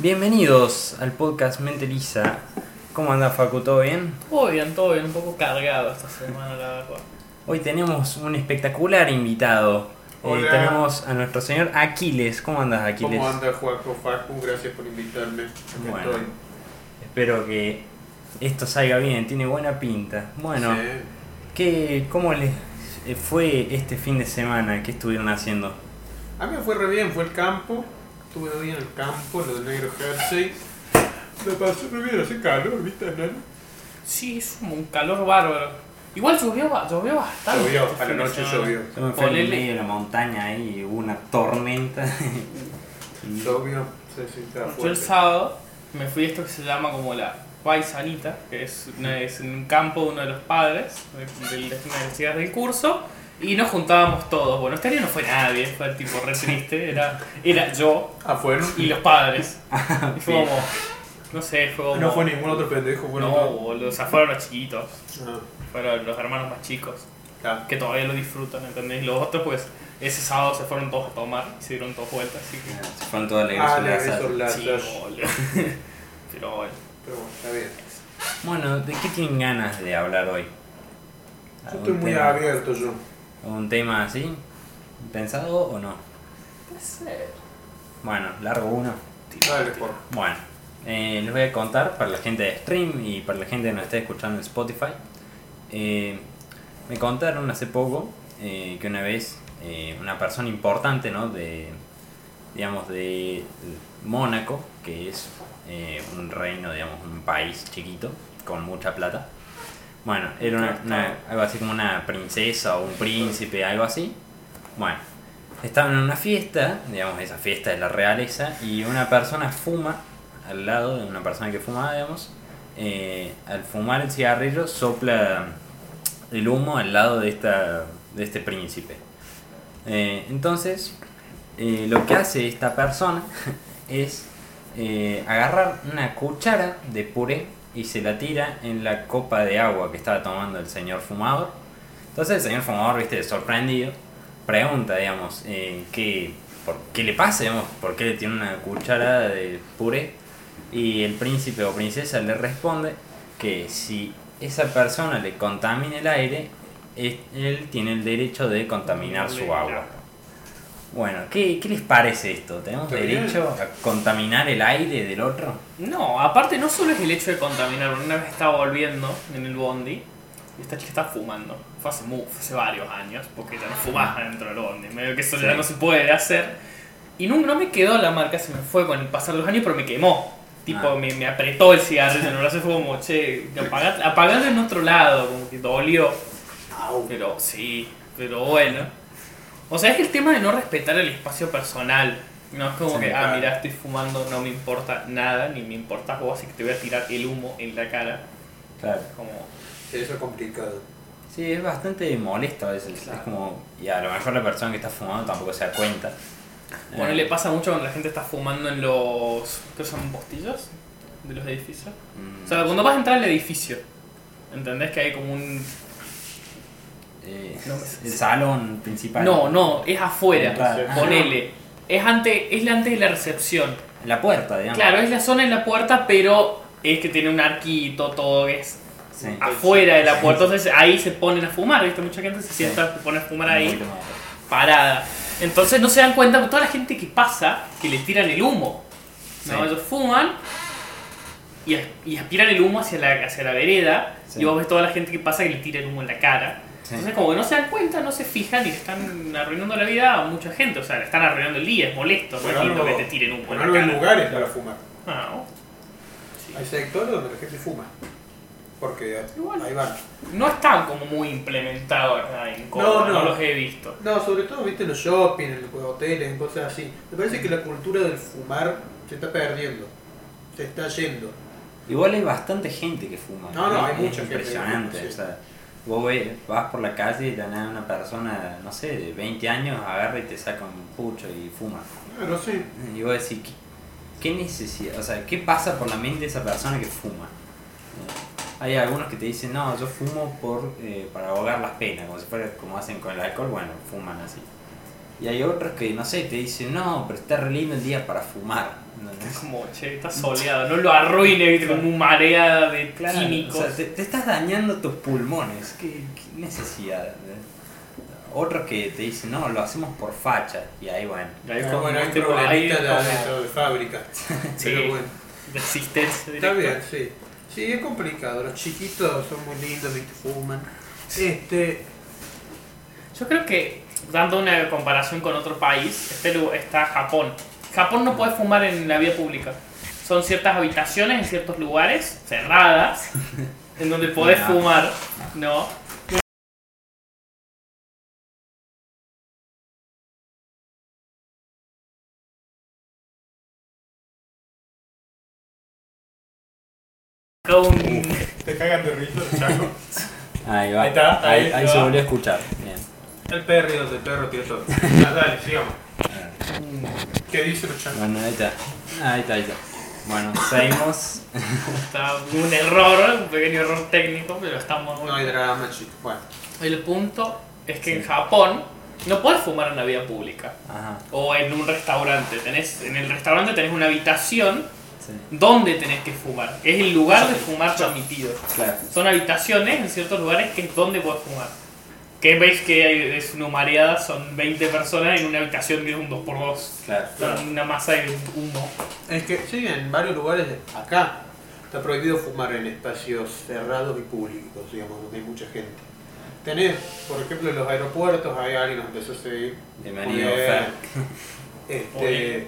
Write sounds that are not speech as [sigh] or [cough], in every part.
Bienvenidos al podcast Mente Lisa. ¿Cómo anda Facu? ¿Todo bien? Todo bien, todo bien, un poco cargado esta semana, la verdad. Hoy tenemos un espectacular invitado. Eh, Hola. tenemos a nuestro señor Aquiles. ¿Cómo andas Aquiles? ¿Cómo anda Juanjo Facu? Gracias por invitarme. Aquí Bueno. estoy. Espero que esto salga bien, tiene buena pinta. Bueno, Sí. ¿qué, ¿cómo les eh, fue este fin de semana? ¿Qué estuvieron haciendo? A mí me fue re bien, fue el campo. Estuve hoy en el campo, lo del negro jersey. Me pasó re bien, hace calor, ¿viste, nano? Sí, es como un calor bárbaro. Igual llovió, llovió bastante. Llovió, este a la de noche llovió. Yo me fui en medio de la montaña ahí y hubo una tormenta. Llovió, sí, sí, estaba Yo el sábado me fui a esto que se llama como la paisanita, que es, una- es en un campo de uno de los padres de, de las universidades del curso, y nos juntábamos todos. Bueno, este año no fue nadie, fue tipo re triste, era, era yo Ah, y los padres. [laughs] Y fue como, no sé, fue como... No fue ningún otro pendejo, fueron No, boludo, o sea, fueron los chiquitos, Ah, fueron los hermanos más chicos. claro. que todavía lo disfrutan, ¿entendés? Los otros, pues, ese sábado se fueron todos a tomar y se dieron todas vueltas, así que. Se fueron todos alegres Ah, a la le casa. hizo la- Sí, las- boludo. [laughs] Pero bueno. Pero bueno, está bien. Bueno, ¿de qué tienen ganas de hablar hoy? Yo ¿Algún estoy muy tema- abierto yo. ¿Algún tema así? ¿Pensado o no? Puede ser. Bueno, largo uno. Dale, por. Bueno, eh, les voy a contar para la gente de stream y para la gente que nos está escuchando en Spotify. Eh, me contaron hace poco eh, que una vez eh, una persona importante, ¿no? De, digamos, de Mónaco, que es eh, un reino, digamos, un país chiquito con mucha plata. Bueno, era una, una- algo así como una princesa o un príncipe, algo así. Bueno, estaban en una fiesta, digamos, esa fiesta de la realeza, y una persona fuma al lado de una persona que fumaba, digamos. eh, al fumar el cigarrillo sopla el humo al lado de, esta, de este príncipe. Eh, entonces, eh, lo que hace esta persona [laughs] es agarrar una cuchara de puré y se la tira en la copa de agua que estaba tomando el señor fumador. Entonces el señor fumador, viste, sorprendido, pregunta, digamos, eh, ¿qué, ¿qué le pasa, digamos? ¿Por qué le tiene una cuchara de puré? Y el príncipe o princesa le responde que si esa persona le contamina el aire, él tiene el derecho de contaminar su agua. Bueno, ¿qué, qué les parece esto? ¿Tenemos Está derecho a contaminar el aire del otro? No, aparte, no solo es el hecho de contaminar. Una vez estaba volviendo en el bondi y esta chica estaba fumando. Fue hace, mu- fue hace varios años, porque ya no fumaba dentro del bondi. Medio que eso ya no se puede hacer. Y no, no me quedó la marca, se me fue con el pasar de los años, pero me quemó. Tipo, Ah. me, me apretó el cigarrillo en el brazo. Fue como, che, [laughs] apagalo en otro lado, como que dolió. Pero sí, pero bueno. O sea, es el tema de no respetar el espacio personal. No es como Sí, que, ah, claro. mira, estoy fumando, no me importa nada, ni me importa vos, así que te voy a tirar el humo en la cara. Claro. Como, Eso es complicado. Sí, es bastante molesto a veces. Claro. Es como, y a lo mejor la persona que está fumando tampoco se da cuenta. bueno, Eh, le pasa mucho cuando la gente está fumando en los. ¿Qué son postillos? De los edificios. mm, O sea, cuando vas a entrar al edificio, ¿entendés que hay como un. Eh, no el salón principal. No, no, es afuera. Claro. Ponele. Es antes, es antes de la recepción. La puerta, digamos. Claro, es la zona en la puerta, pero es que tiene un arquito, todo es Sí. afuera de la puerta. Entonces ahí se ponen a fumar, ¿viste? Mucha gente se sienta, se pone a fumar ahí, parada. Entonces no se dan cuenta, toda la gente que pasa, que le tiran el humo. ¿no? Sí. Ellos fuman y, as- y aspiran el humo hacia la, hacia la vereda. Sí. Y vos ves toda la gente que pasa que le tira el humo en la cara. Sí. Entonces como que no se dan cuenta, no se fijan y le están arruinando la vida a mucha gente. O sea, le están arruinando el día, es molesto. No Bueno, es lindo que te tiren humo en Bueno, hay cara. lugares para fumar. Ah, ¿no? Sí. Hay sectores donde la gente fuma. Porque ahí van. No están como muy implementados acá en Córdoba, No, no, no. los he visto. No, sobre todo, viste, en los shopping, en los hoteles, en cosas así. Me parece que la cultura del fumar se está perdiendo. Se está yendo. Igual hay bastante gente que fuma. No, no, hay mucha gente que Impresionante. fuma, sí. O sea, vos ves- vas por la calle y de nada una persona, no sé, de 20 años agarra y te saca un pucho y fuma. Claro, sí. Y vos decís, ¿qué, qué necesidad? O sea, ¿qué pasa por la mente de esa persona que fuma? Eh, Hay algunos que te dicen, no, yo fumo por, eh, para ahogar las penas, como si fuera como hacen con el alcohol, bueno, fuman así. Y hay otros que, no sé, te dicen, no, pero está re lindo el día para fumar. ¿Entendés? Como, che, está soleado, no lo arruine, viste, como un marea de Claro, químicos. o sea, te, te estás dañando tus pulmones. ¿Qué, qué necesidad? ¿entendés? Otros que te dicen, no, lo hacemos por facha. Y ahí, bueno. Y ahí Ah, como bueno, hay este problemitas aire de como de fábrica. [laughs] Sí. Pero bueno, de existencia está bien, sí. Sí, es complicado. Los chiquitos son muy lindos, viste, fuman. Este, Yo creo que, dando una comparación con otro país, este está Japón. Japón no puede fumar en la vía pública. Son ciertas habitaciones en ciertos lugares, cerradas, [laughs] en donde podés No. fumar, ¿no? Un- te cagan de risa, chaco. [laughs] Ahí va. Ahí está, Ahí, ahí ahí se volvió a escuchar. Bien. El perro del perro todo. Ah, dale, sigamos. ¿Qué changos? Bueno, ahí está. Ahí está, ahí está. Bueno, seguimos. Está un error, un pequeño error técnico, pero estamos No hay drama, chicos. Bueno, El punto es que en Sí. Japón no puedes fumar en la vía pública Ajá. o en un restaurante. Tenés, en el restaurante tenés una habitación Sí. donde tenés que fumar. Es el lugar de fumar permitido. Claro. Son habitaciones en ciertos lugares que es donde puedes fumar. Que veis que hay- es una mareada, son 20 personas en una habitación que es un 2x2. Claro. Una masa de humo. es que sí, en varios lugares acá está prohibido fumar en espacios cerrados y públicos, digamos, donde hay mucha gente. Tenés, por ejemplo, en los aeropuertos, hay alguien nos empezó a seguir. Bienvenido. Este,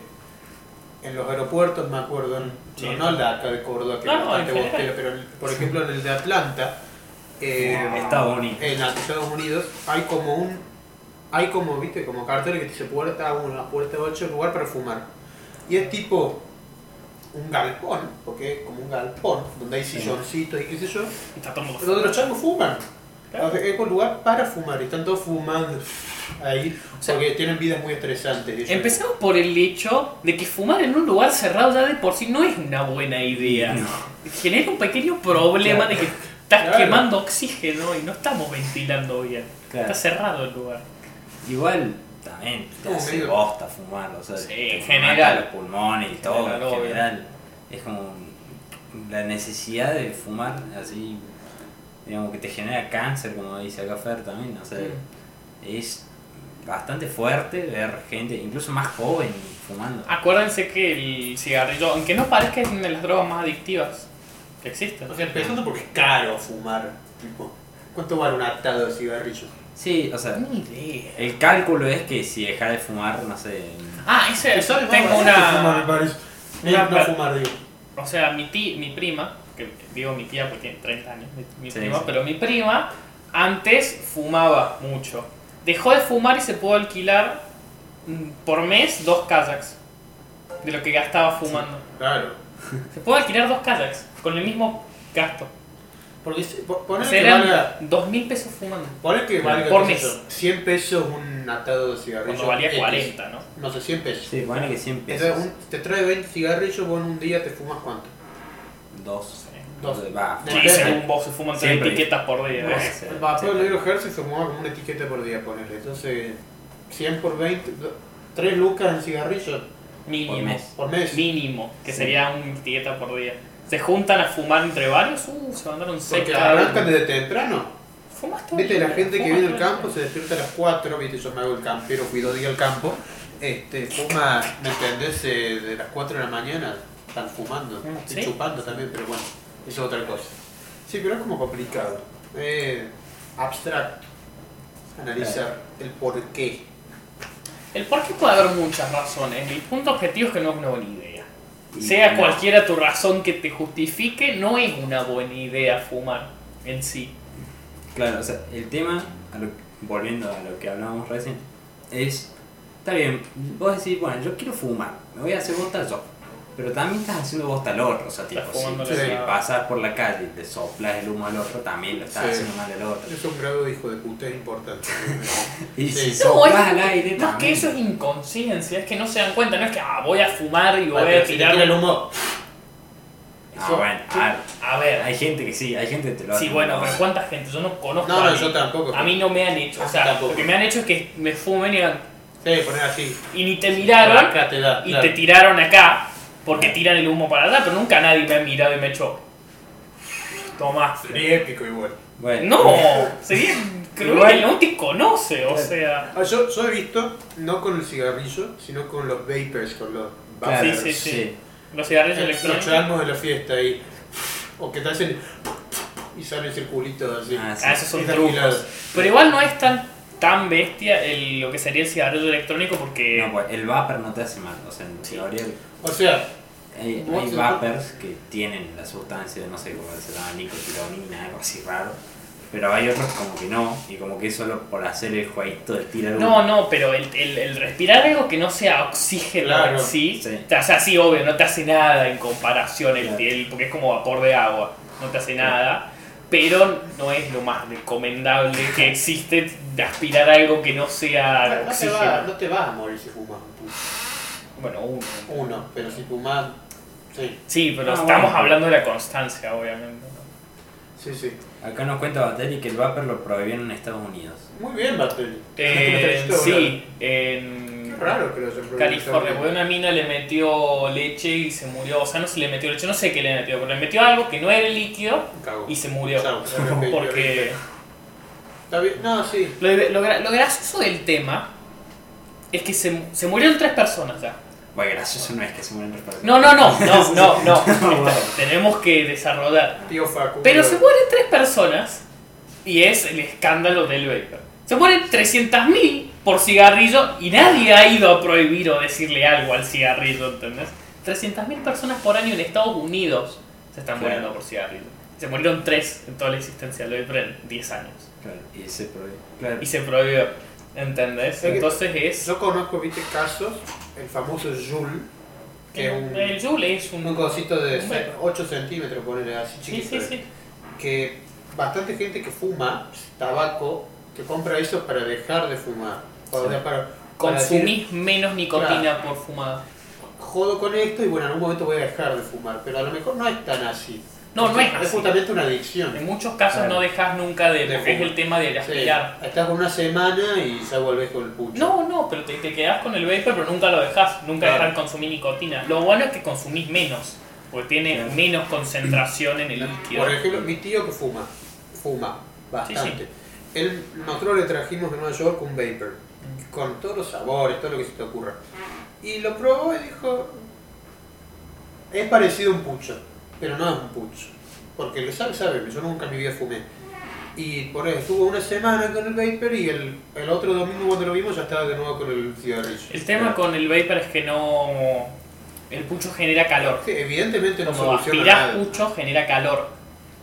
en los aeropuertos, me acuerdo, en- Sí. no, no el de acá de Córdoba, que No, es bastante bostero, pero en- por ejemplo en el de Atlanta, eh, Estados Unidos. en Estados Unidos, hay como un, hay como, viste, como carteles que te dice puerta 1, puerta 8, lugar para fumar. Y es tipo un galpón, porque es como un galpón, donde hay Sí. silloncitos y qué sé yo, Y está todo donde los changos fuman. Claro. O Es un lugar para fumar y están todos fumando ahí, sea, porque tienen vidas muy estresantes. ellos. Empecemos por el hecho de que fumar en un lugar cerrado ya de por sí no es una buena idea. Genera un pequeño problema de que estás Claro. quemando oxígeno y no estamos ventilando bien. Claro. Está cerrado el lugar. Igual también te hace medio- bosta fumar, o sea, Sí, te en general. los pulmones y todo, general, en general. Es como la necesidad de fumar así, digamos que te genera cáncer, como dice acá Fer también, o sea, Mm. es bastante fuerte ver gente, incluso más joven, fumando. Acuérdense que el cigarrillo, aunque no parezca, es una de las drogas más adictivas que existen. O sea, empezando porque es caro fumar. Tipo, ¿Cuánto vale un atado de cigarrillo? Sí, o sea, Ni idea. el cálculo es que si dejas de fumar, no sé, Ah, ese, Eso es tengo una... parece. una- no fumar, digo. O sea, mi, ti, mi prima, que digo mi tía porque tiene 30 años, mi, mi Sí, prima, sí. pero mi prima antes fumaba mucho. Dejó de fumar y se pudo alquilar mm, por mes dos kayaks de lo que gastaba fumando. Claro. Se puede alquilar dos kayaks con el mismo gasto. Porque si- po- O sea, eran valga, dos mil pesos fumando. poner que valga Por mes. yo, 100 pesos un atado de cigarrillo. Cuando valía X. 40, ¿no? No sé, 100 pesos. sí, pone que 100 pesos. Entonces, un- te trae 20 cigarrillos, vos en un día te fumas cuánto? Dos. Dos. Va, Sí, según vos se fuman tres etiquetas por día. Bueno, ¿eh? sí, El vapor sí. negro Hertz se fumaba como una etiqueta por día, ponerle. Entonces, 100 por 20, 3 lucas en cigarrillos Mínimo. Por mes. por mes. Mínimo, que Sí. sería una etiqueta por día. Se juntan a fumar entre varios, uh, se mandaron seis Porque arrancan desde temprano. Fumas todo Viste, la gente que todo el campo se despierta a las 4, viste, yo me hago el campero, cuido día el campo. Este, fuma, ¿me entendés? Eh, de las 4 de la mañana están fumando, y ¿Sí? chupando también, pero bueno, eso es otra cosa. Sí, pero es como complicado. Eh, abstracto. Analizar el por qué. El por qué puede haber muchas razones. Mi punto objetivo es que no es una buena idea. Sea no. cualquiera tu razón que te justifique, no es una buena idea fumar en sí. Claro, o sea, el tema, a lo- volviendo a lo que hablábamos recién, es, está bien, vos decís, bueno, yo quiero fumar, me voy a hacer bosta yo, pero también estás haciendo bosta al otro, o sea, tipo, si, la pasas por la calle y te soplas el humo al otro, también lo estás Sí. haciendo mal al otro. Es un grado de hijo de puta es importante. [laughs] Y Sí. si No, soplas es- al aire, Más que eso es inconsciencia, es que no se dan cuenta, no es que ah, voy a fumar y voy a si te tirar tira el humo. Ah, bueno, a ver, A ver, hay gente que sí, hay gente que te lo hace. sí, bueno, no. pero ¿cuánta gente? Yo no conozco No, a no, yo tampoco. A mí no me han hecho, o sea, tampoco. lo que me han hecho es que me fumen y, Sí, poner así. y ni te miraron Acá te da. y claro. te tiraron acá porque tiran el humo para allá, pero nunca nadie me ha mirado y me ha hecho. Toma. Sería épico igual. Bueno, No, [laughs] sería cruel, Igual- no te conoce, o Claro. sea. Ah, yo, yo he visto, no con el cigarrillo, sino con los vapors, con los claro, Sí, sí, sí. sí. Los cigarrillos Los electrónicos. chalmos de la fiesta y. O que te hacen. Y sale el circulito así. Ah, sí. Ah, esos son trucos. Pero igual no es tan, tan bestia el, lo que sería el cigarrillo electrónico porque. No, pues el vapor no te hace mal. O sea, en Sí. O sea, hay, hay te- vapers que tienen la sustancia, no sé cómo se llama, nicotinamina, algo así raro. Pero hay otros como que no, y como que es solo por hacer el jueguito de tirar. No, no, pero el, el, el respirar algo que no sea oxígeno Claro, en sí, sí. o sea, sí, obvio, no te hace nada en comparación el, Claro. el- porque es como vapor de agua, no te hace nada, pero no es lo más recomendable que existe de aspirar algo que no sea no, te oxígeno. va, no te vas a morir si fumas un. Bueno, uno. Uno, pero si fumas. Sí, Sí, pero Ah, estamos bueno. hablando de la constancia, obviamente. sí, sí. Acá nos cuenta Bateri que el vapor lo prohibieron en Estados Unidos. Muy bien, Battle. Eh, [laughs] sí, Qué en raro que lo. California, porque una mina le metió leche y se murió. O sea, no se le metió leche, no sé qué le metió, pero le metió algo que no era líquido Cago. y se murió. [laughs] Porque no, sí. lo, lo lo gracioso del tema es que se, se murieron tres personas ya. Bueno, gracioso no es que se mueren tres personas. No, no, no, [laughs] no, no, no. [laughs] Está- tenemos que desarrollar. Tío Facu. Pero se mueren tres personas y es el escándalo del vapor. Se mueren 300.000 por cigarrillo y nadie ha ido a prohibir o decirle algo al cigarrillo, ¿entendés? 300.000 personas por año en Estados Unidos se están Claro. muriendo por cigarrillo. Se murieron tres en toda la existencia del vapor en 10 años. Claro, y se prohíbe. Claro. Y se prohibió, ¿entendés? Entonces es... Yo conozco, viste, casos, el famoso Joule, que es un, El Joule es un... un cosito de un vape. 8 centímetros, ponerle así Sí, chiquito. sí, sí. Que bastante gente que fuma tabaco, que compra eso para dejar de fumar. Para, decir, Consumís menos nicotina por fumada. jodo con esto y bueno, en algún momento voy a dejar de fumar. Pero a lo mejor no es tan así. No, no es Es así. justamente una adicción. En muchos casos Claro. no dejas nunca de... De porque es el tema de Sí, aspirar. estás con una semana y ya volvés con el pucho. No, no, pero te, te quedás con el vapor, pero nunca lo dejas, nunca Claro. dejas de consumir nicotina. Lo bueno es que consumís menos, porque tiene Claro. menos concentración en el líquido. Por ejemplo, mi tío que fuma, fuma bastante. Sí, Él, nosotros le trajimos de Nueva York un vapor, con todos los sabores, todo lo que se te ocurra. Y lo probó y dijo, es parecido a un pucho, pero no es un pucho. Porque lo sabe, sabe, yo nunca en mi vida fumé. Y por eso estuvo una semana con el vapor y el, el otro domingo cuando lo vimos ya estaba de nuevo con el cigarrillo. El tema con el vapor es que no... El pucho genera calor. Sí, evidentemente no Como soluciona nada. pucho, genera calor.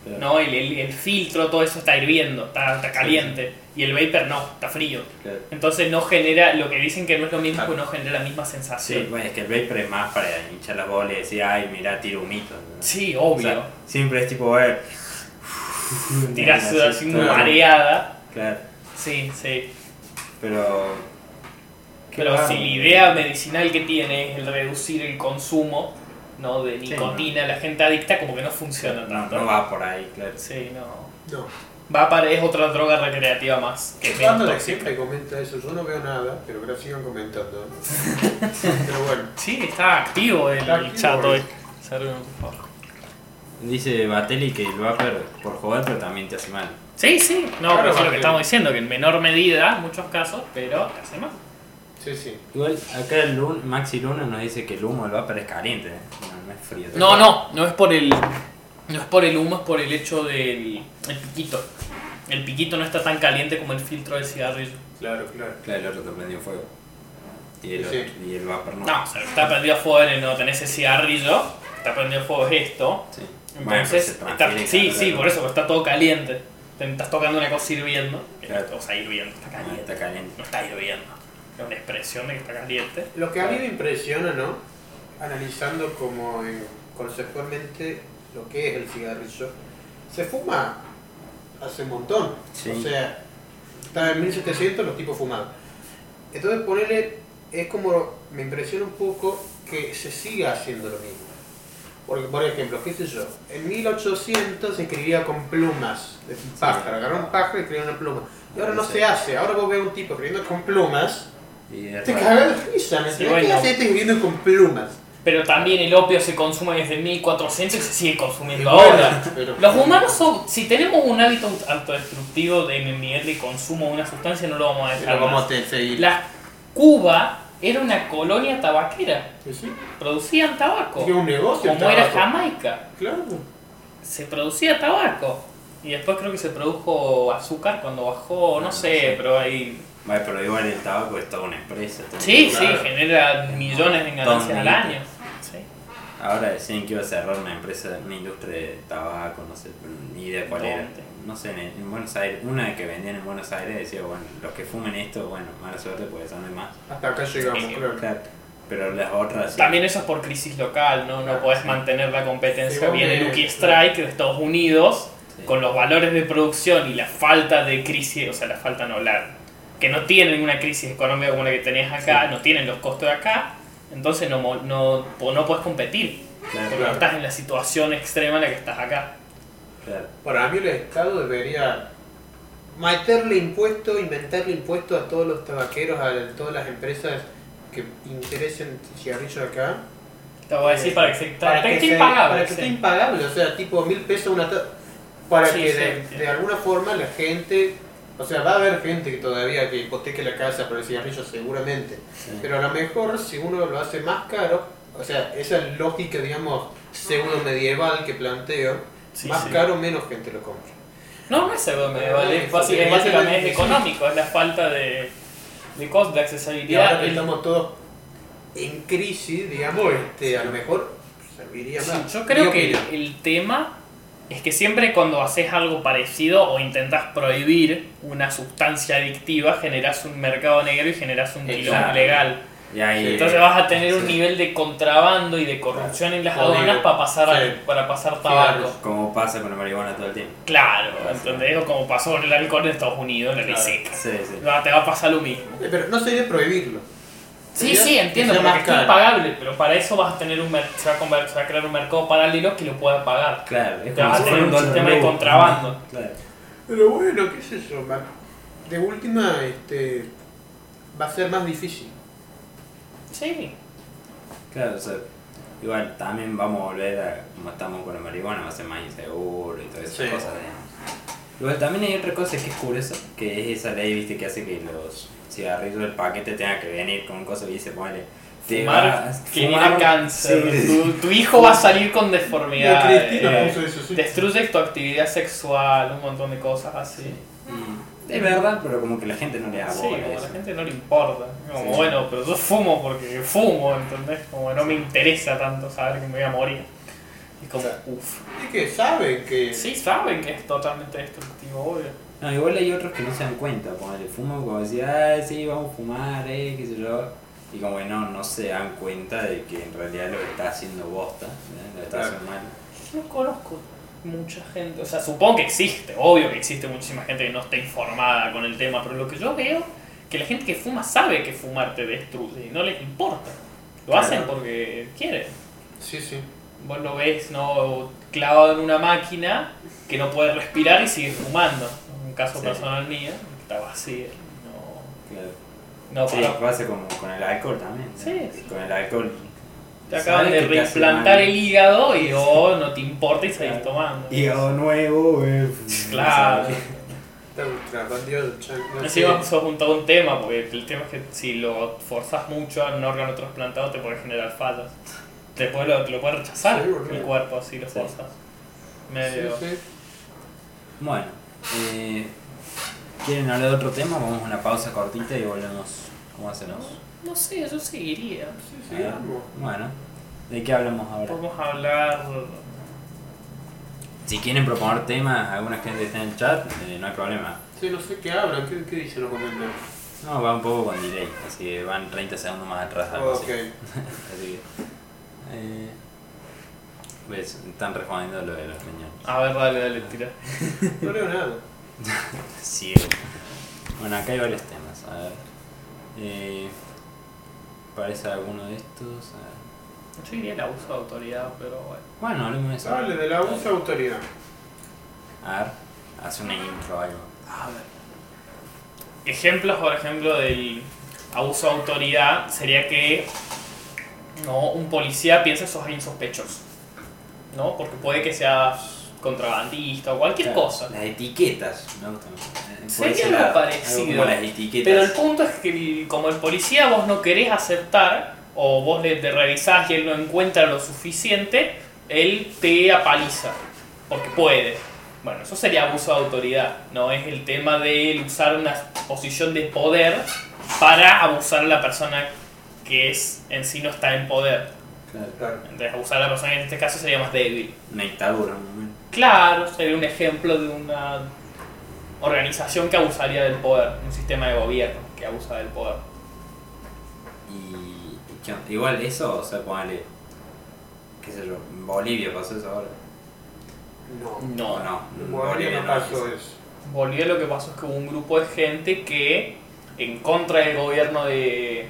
Claro. ¿no? El, el- el filtro, todo eso está hirviendo, está, está caliente. Y el vapor no, está frío. Claro. Entonces no genera, lo que dicen que no es lo mismo, Claro. pues no genera la misma Sí, sensación. bueno, es que el vapor es más para hinchar las bolas y decir, ay, mira, tiro humito. ¿no? Sí, O obvio. sea, siempre es tipo, eh. [laughs] Tiras así, mareada. Claro, Sí, sí. pero. Pero si la idea medicinal que tiene es el reducir el consumo ¿no? de nicotina, la gente adicta como que no funciona No, tanto. no va por ahí, claro. Sí, no. No. Va para, es otra droga recreativa más. Que siempre comenta eso, yo no veo nada, pero que sigan comentando. [laughs] pero bueno. Sí, está activo el Está activo chat hoy. hoy. Saludos, por favor. Dice Batelli que el vapor por joder, pero también te hace mal. Sí, sí. No, Claro, pero eso es lo que estamos diciendo, que en menor medida, en muchos casos, pero te hace mal. Sí, sí. Igual, acá el Lun, Maxi Luna nos dice que el humo del vapor es caliente, ¿eh? no, no es frío. No, no, no es por el. No es por el humo, es por el hecho del el piquito. El piquito no está tan caliente como el filtro del cigarrillo. Claro, claro. Claro, el otro te prendió fuego. Y el, Sí. otro- y el vapor no. No, o sea, está prendido fuego en el no tenés el cigarrillo, está prendido fuego es esto. Sí. Bueno, Entonces, se está- sí, sí, ¿no? por eso, porque está todo caliente. Te estás tocando una cosa hirviendo. Claro. O sea, hirviendo, está Ah, caliente. está caliente. No está hirviendo. Es una expresión de que está caliente. Lo que a mí me impresiona, ¿no? Analizando como en- conceptualmente lo que es el cigarrillo, se fuma hace un montón. Sí. O sea, está en 1700 los tipos fumaban. Entonces ponerle, es como, me impresiona un poco que se siga haciendo lo mismo. Porque, por ejemplo, qué sé yo, en 1800 se escribía con plumas de pájaro, agarró un pájaro y escribía una pluma. Y ahora no se hace, ahora vos ves a un tipo escribiendo con plumas Y te cagas de risa, ¿me Sí, bueno. haces escribiendo con plumas? Pero también el opio se consume desde 1400 y se sigue consumiendo bueno, ahora. [laughs] pero- Los humanos son, si tenemos un hábito autodestructivo de nivel de consumo de una sustancia, no lo vamos a dejar. Vamos a seguir. La Cuba era una colonia tabaquera, Sí, sí. producían tabaco. Un negocio. Como era. Jamaica, Claro. se producía tabaco. Y después creo que se produjo azúcar cuando bajó, no sé, pero ahí. Bueno, pero igual el tabaco es toda una empresa. Sí, sí, genera millones de ganancias al año. Sí. Ahora decían que iba a cerrar una empresa, una industria de tabaco, no sé, ni idea cuál era. No sé, en, en Buenos Aires, una que vendían en Buenos Aires decía, bueno, los que fumen esto, bueno, mala suerte porque son de más. Hasta acá llegamos, Sí. claro. Claro. Pero las otras. sí. También eso es por crisis local, ¿no? No Ah, podés sí. mantener la competencia. Sí, Viene. Lucky Strike de Estados Unidos Sí. con los valores de producción y la falta de crisis, o sea, la falta no hablar, que no tienen una crisis económica como la que tenías acá, no tienen los costos de acá, entonces no, no, no puedes competir, Claro, porque no estás en la situación extrema en la que estás acá. claro. Para mí el Estado debería meterle impuesto, inventarle impuesto a todos los tabaqueros, a todas las empresas que interesen cigarrillos acá. Te voy a decir para que, se, para que esté sea- impagable. Para que esté impagable, o sea, tipo mil pesos una Para Sí, que sí, de, de alguna forma la gente. O sea, va a haber gente que todavía que hipoteque la casa por el cigarrillo seguramente. Sí. Pero a lo mejor si uno lo hace más caro, o sea, esa lógica, digamos, pseudo medieval que planteo, Sí, más sí. caro menos gente lo compra. No, no es pseudo medieval, No, es es- básic- es es básicamente básicamente- económico, es la falta de, de cost, de Y accesibilidad. ahora que el- estamos todos en crisis, digamos, este, a lo mejor serviría Sí, más. yo creo que el, el tema es que siempre cuando haces algo parecido o intentas prohibir una sustancia adictiva, generas un mercado negro y generas un quilombo ilegal. Y ahí. Entonces vas a tener un nivel de contrabando y de corrupción en las Código. aduanas para pasar, a- para pasar tabaco. Claro. Como pasa con la marihuana todo el tiempo. Claro. ¿entendés? O como pasó con el alcohol en Estados Unidos, la ley Claro. seca. Sí, Te va a pasar lo mismo. Pero no sería prohibirlo. Sí, sí, entiendo, porque es impagable, pero para eso vas a tener un se va a, conver- se va a crear un mercado paralelo que lo pueda pagar. Claro, es Te vas a si tener fuera un sistema de contrabando. Claro. Pero bueno, qué sé yo, man. De última, este, va a ser más difícil. Sí, Claro, o sea, igual también vamos a volver a como estamos con la marihuana, va a ser más inseguro y todas esas Sí. cosas. De... Igual también hay otra cosa que es curiosa, que es esa ley, viste, que hace que los cigarrillos del paquete tengan que venir con cosas y dice, te fumar genera fumar- cáncer. Sí, Tu, tu hijo va a salir con deformidad. Eh, sí. tu actividad sexual, un montón de cosas así. Y es verdad, pero como que la gente no le da Sí, como eso. la gente no le importa. Como, Sí. bueno, pero yo fumo porque fumo, ¿entendés? Como no me interesa tanto saber que me voy a morir. Y como, uff. Es que saben que. Sí, saben que es totalmente destructivo, obvio. No, igual hay otros que no se dan cuenta, ponele, fuman como decir, ah, sí, vamos a fumar, eh, qué sé yo. Y como que no, no se dan cuenta de que en realidad lo que está haciendo bosta, ¿eh? lo está haciendo mal. Yo no conozco mucha gente, o sea, supongo que existe, obvio que existe muchísima gente que no está informada con el tema, pero lo que yo veo, que la gente que fuma sabe que fumar te destruye y no les importa. Lo Claro. hacen porque quieren. Sí, sí. Vos lo ves, ¿no? Clavado en una máquina que no puede respirar y sigue fumando. Caso Sí. personal mío, estaba así, no, Claro. no Sí, pasa como con el alcohol también. ¿no? Sí, sí. Con el alcohol. Te acaban de reimplantar el hígado y oh, no te importa y seguís tomando. Hígado nuevo, eh. Claro. No Así sé. vamos a juntar un tema, porque el tema es que si lo forzas mucho a un órgano trasplantado te puede generar fallas. Después lo, te lo puede rechazar Sí, el cuerpo si lo forzas. Sí, Medio. sí. Bueno, eh, ¿quieren hablar de otro tema? Vamos a una pausa cortita y volvemos. ¿Cómo hacemos? No sé, yo seguiría. Sí, vamos. Bueno, ¿de qué hablamos ahora? Podemos hablar. Si quieren proponer temas, alguna gente está en el chat, eh, no hay problema. Sí, no sé qué hablan, qué, qué dicen los comentarios. No, va un poco con delay, así que van 30 segundos más atrás. Algo ok. así. [laughs] Así que. Eh, ¿Ves? Están respondiendo lo de los riñones. A ver, dale, dale, tira. [laughs] No leo nada. [laughs] Ciego. Bueno, acá hay varios temas. A ver. Eh, ¿Parece alguno de estos? A ver. Yo diría el abuso de autoridad, pero bueno. Bueno, hablemos de eso. Dale, de la abuso de autoridad. A ver, hace una intro o algo. A ver. Ejemplos, por ejemplo, del abuso de autoridad sería que No, un policía piensa que sos alguien sospechoso. ¿No? Porque puede que seas contrabandista o cualquier Claro, cosa. Las etiquetas, me gustan. Sería algo la- parecido. como las etiquetas. Pero el punto es que el- como el policía vos no querés aceptar o vos le, te revisás y él no encuentra lo suficiente, él te apaliza. Porque puede. Bueno, eso sería abuso de autoridad. No es el tema de él usar una posición de poder para abusar a la persona que es en sí no está en poder. Claro, Claro. Entonces abusar a la persona que en este caso sería más débil. una dictadura, un momento. Claro, sería un ejemplo de una organización que abusaría del poder, un sistema de gobierno que abusa del poder. Y, igual eso, o sea, ponele, qué sé yo, en Bolivia pasó eso ahora. No. No, no, En Bolivia no no, pasó eso. Bolivia lo que pasó es que hubo un grupo de gente que, en contra del gobierno de,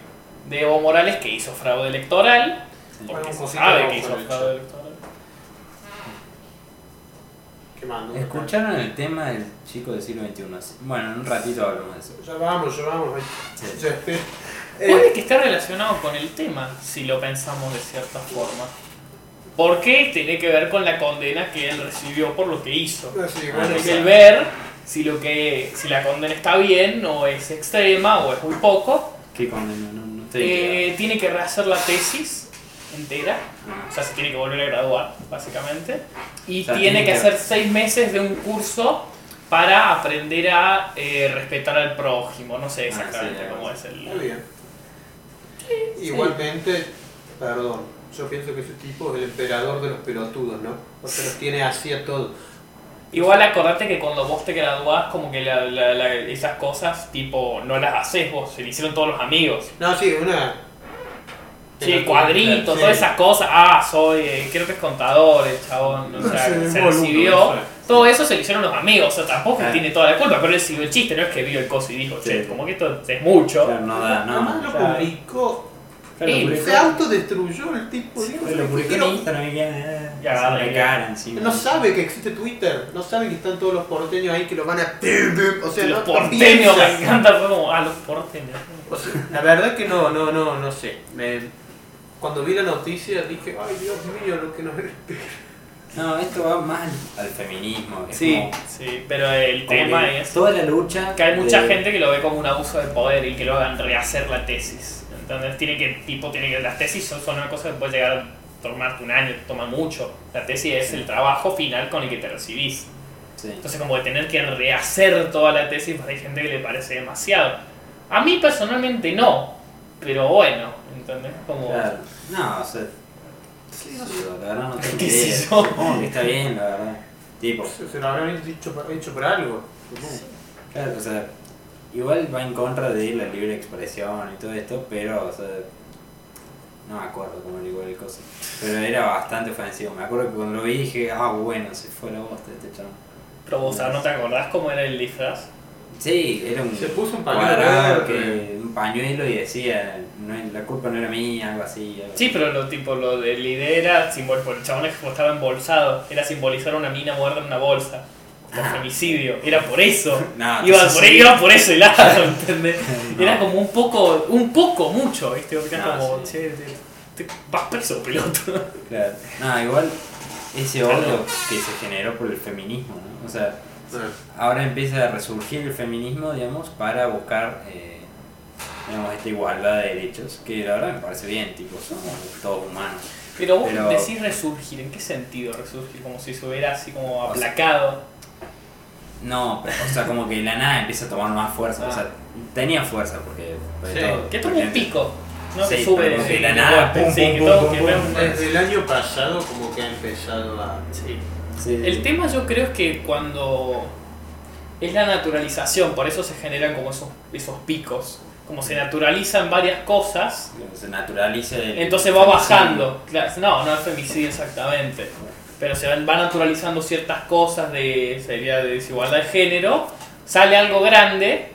de Evo Morales, que hizo fraude electoral. Porque Bueno, un se poquito sabe de que hizo ojo, de fraude hecho. electoral. ¿Qué mando? ¿Escucharon el tema del chico del siglo XXI? Bueno, en un ratito hablamos de eso. Ya vamos, ya vamos. Sí. [laughs] Ya. Puede Eh, que esté relacionado con el tema, si lo pensamos de cierta forma. Porque tiene que ver con la condena que él recibió por lo que hizo. sí, Ah, bueno, Es sí. el ver si lo que si la condena está bien o es extrema o es muy poco. ¿Qué condena? No, no estoy Eh, tiene que rehacer la tesis entera, o sea, se tiene que volver a graduar, básicamente. Y O sea, tiene tiene que que- hacer seis meses de un curso para aprender a eh, respetar al prójimo. No sé Ah, exactamente sí, cómo es el. Está bien. Igualmente, perdón, yo pienso que ese tipo es el emperador de los pelotudos, ¿no? Porque los tiene así a todos. Igual acordate que cuando vos te graduás, como que la- la- la- esas cosas, tipo, no las haces vos, se le hicieron todos los amigos. No, sí, una. Sí, el cuadrito, Sí. todas esas cosas. Ah, soy, eh, creo que es contador, el chabón. O sea, Sí, se boludo, recibió. sí. Todo eso se lo hicieron los amigos. O sea, tampoco Claro. tiene toda la culpa, pero él siguió el chiste. No es que vio el coso y dijo, che, Sí. como que esto es mucho. Claro, no da, Además no. lo claro. publicó. Claro, Sí, lo publicó- Se autodestruyó el tipo. dijo, lo publicó en Instagram Ya, la cara encima. No sabe que existe Twitter, no sabe que están todos los porteños ahí que lo van a. O sea, los no- porteños me encanta. Fue como, ah, los porteños. O sea, la verdad que no, no, no, no sé. Me- cuando vi la noticia dije, ay Dios mío, lo que nos espera. No, esto va mal al feminismo. es Sí, como- sí, pero el como tema que es Toda la lucha. que hay mucha de- gente que lo ve como un abuso de poder y que lo hagan rehacer la tesis. Entonces tiene que, tipo, tiene que, las tesis son, son una cosa que puede llegar a tomarte un año, toma mucho. La tesis es Sí. el trabajo final con el que te recibís. Sí. Entonces como de tener que rehacer toda la tesis, pues hay gente que le parece demasiado. A mí personalmente no, pero bueno, ¿entendés? Como... Claro. No, o sea. qué sé yo, La verdad no [laughs] tengo ¿Qué idea. sé yo? Supongo que está bien, la verdad. Tipo, Se se lo habrán dicho, por- hecho por algo. supongo. claro, o sea, igual va en contra de la libre expresión y todo esto, pero, o sea, no me acuerdo cómo era igual el cosa. Pero era bastante ofensivo. Me acuerdo que cuando lo vi dije, ah, bueno, se fue la bosta de este chabón. Pero vos, ¿no te acordás cómo era el disfraz? Sí, era un Se puso un pañuelo que, un pañuelo y decía, no, la culpa no era mía, algo así. algo Sí, pero lo tipo lo de la idea era simbol, por el chabón es como estaba embolsado, era simbolizar a una mina muerta en una bolsa. Como Ah. femicidio, era por eso. [laughs] No, iba, por, sí. iba por eso el lado, [laughs] ¿entendés? No. Era como un poco, un poco mucho, ¿viste? Era No, como, sí. che, te, te vas preso, peloto. Claro. No, igual ese Claro. odio que se generó por el feminismo, ¿no? O sea, Ah, ahora empieza a resurgir el feminismo, digamos, para buscar, eh, digamos, esta igualdad de derechos, que la verdad me parece bien, tipo, somos todos humanos. Pero vos Pero- decís resurgir, ¿en qué sentido resurgir? Como si se hubiera así como O sea, aplacado. No, pero, o sea, como que la nada empieza a tomar más fuerza, o sea, tenía fuerza porque... Sí, todo- Que tuvo un pico, ¿no? Sí, que sube de de la nada, pum, sí, pum, pum, Desde el año pasado como que ha empezado a... Sí. Sí, El tema yo creo es que cuando es la naturalización, por eso se generan como esos, esos picos. Como se naturalizan varias cosas, Se naturaliza el entonces va bajando. No, no es femicidio exactamente. Pero se van, va naturalizando ciertas cosas de, sería de desigualdad de género, sale algo grande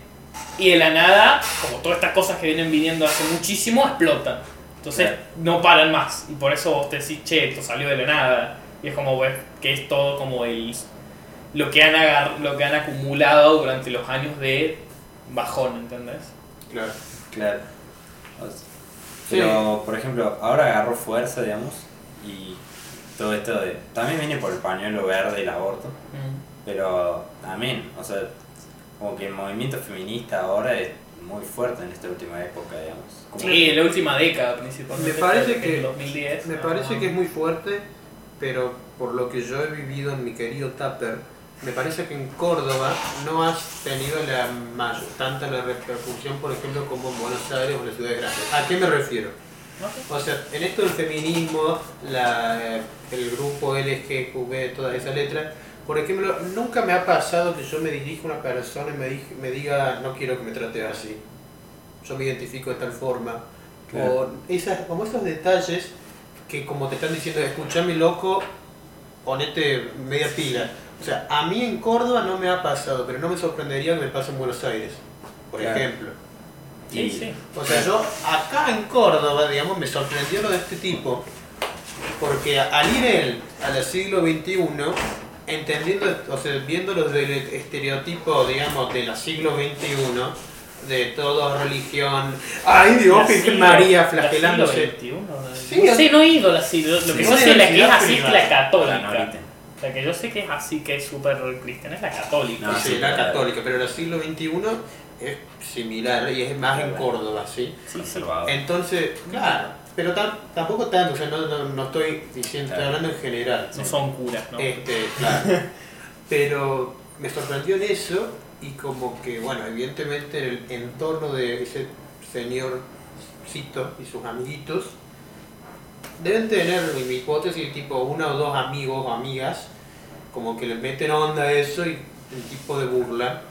y de la nada, como todas estas cosas que vienen viniendo hace muchísimo, explotan. Entonces no paran más. Y por eso vos te decís, che, esto salió de la nada. Y es como ves que es todo como el lo que han agar- lo que han acumulado durante los años de bajón, ¿entendés? Claro. Claro. O sea, Pero, por ejemplo, ahora agarró fuerza, digamos, y todo esto de... También viene por el pañuelo verde el aborto, Mm. pero también, o sea, como que el movimiento feminista ahora es muy fuerte en esta última época, digamos. Como Sí, en la última década principalmente. Me parece que- el 2010. Me parece que es muy fuerte, pero por lo que yo he vivido en mi querido Tupper, me parece que en Córdoba no has tenido la mayor, tanta la repercusión, por ejemplo, como en Buenos Aires o en las ciudades grandes. ¿A qué me refiero? O sea, en esto del feminismo, la, eh, el grupo LGQB, todas esas letras, por ejemplo, nunca me ha pasado que yo me dirija a una persona y me, dij- me diga, no quiero que me trate así. Yo me identifico de tal forma. Claro. O esas, como esos detalles que como te están diciendo, escuchame loco, ponete media pila. O sea, a mí en Córdoba no me ha pasado, pero no me sorprendería que me pase en Buenos Aires, por Claro. ejemplo. Sí, y- sí. O sea, yo acá en Córdoba, digamos, me sorprendió lo de este tipo, porque al ir él al siglo XXI, entendiendo, o sea, viéndolo desde el estereotipo, digamos, del siglo XXI, de toda religión, ay Dios, La Virgen María la flagelándose. XXI, ¿no? Sí, sé, no he ido a la siglo. Lo que Sí, yo sí, sé la que es así es la católica. La que yo sé que es así, que es súper cristiana, es la católica. No, sí, sí, la claro. católica, pero el siglo XXI es similar y es más en. Córdoba, ¿sí? Sí, sí. Entonces, claro, pero tam- tampoco tanto, o sea, no, no, no estoy diciendo, estoy Claro. hablando en general. No son curas, ¿no? Este, claro. [laughs] Pero me sorprendió en eso y como que, bueno, evidentemente en el entorno de ese señor Cito y sus amiguitos deben tener, en mi hipótesis, tipo uno o dos amigos o amigas, como que le meten onda eso y el tipo de burla.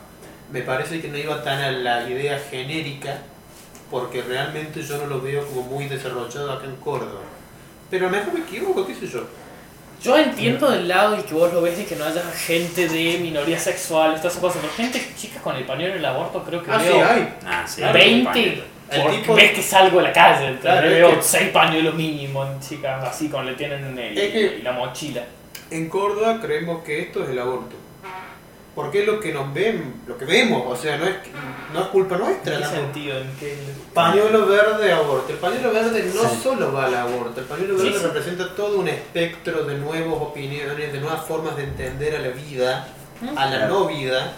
Me parece que no iba tan a la idea genérica porque realmente yo no lo veo como muy desarrollado acá en Córdoba. Pero a lo mejor me equivoco, qué sé yo. Yo entiendo del lado y que vos lo ves de que no haya gente de minoría sexual, todas esas cosas, pero gente, chicas con el pañuelo en el aborto, creo que Ah, sí, veo hay. Ah, sí, 20 compañero. El porque tipo- ves que salgo a la calle, entonces Claro, veo que- 6 pañuelos mínimo en chicas así con le tienen en el, Es que- y la mochila. En Córdoba creemos que esto es el aborto. Porque es lo que nos ven, lo que vemos, o sea, no es, no es culpa ¿En nuestra. qué la- sentido? ¿En qué? Pañuelo verde, aborto. El pañuelo verde no Sí. solo va al aborto, el pañuelo Sí, verde sí. representa todo un espectro de nuevas opiniones, de nuevas formas de entender a la vida, a la Claro. no vida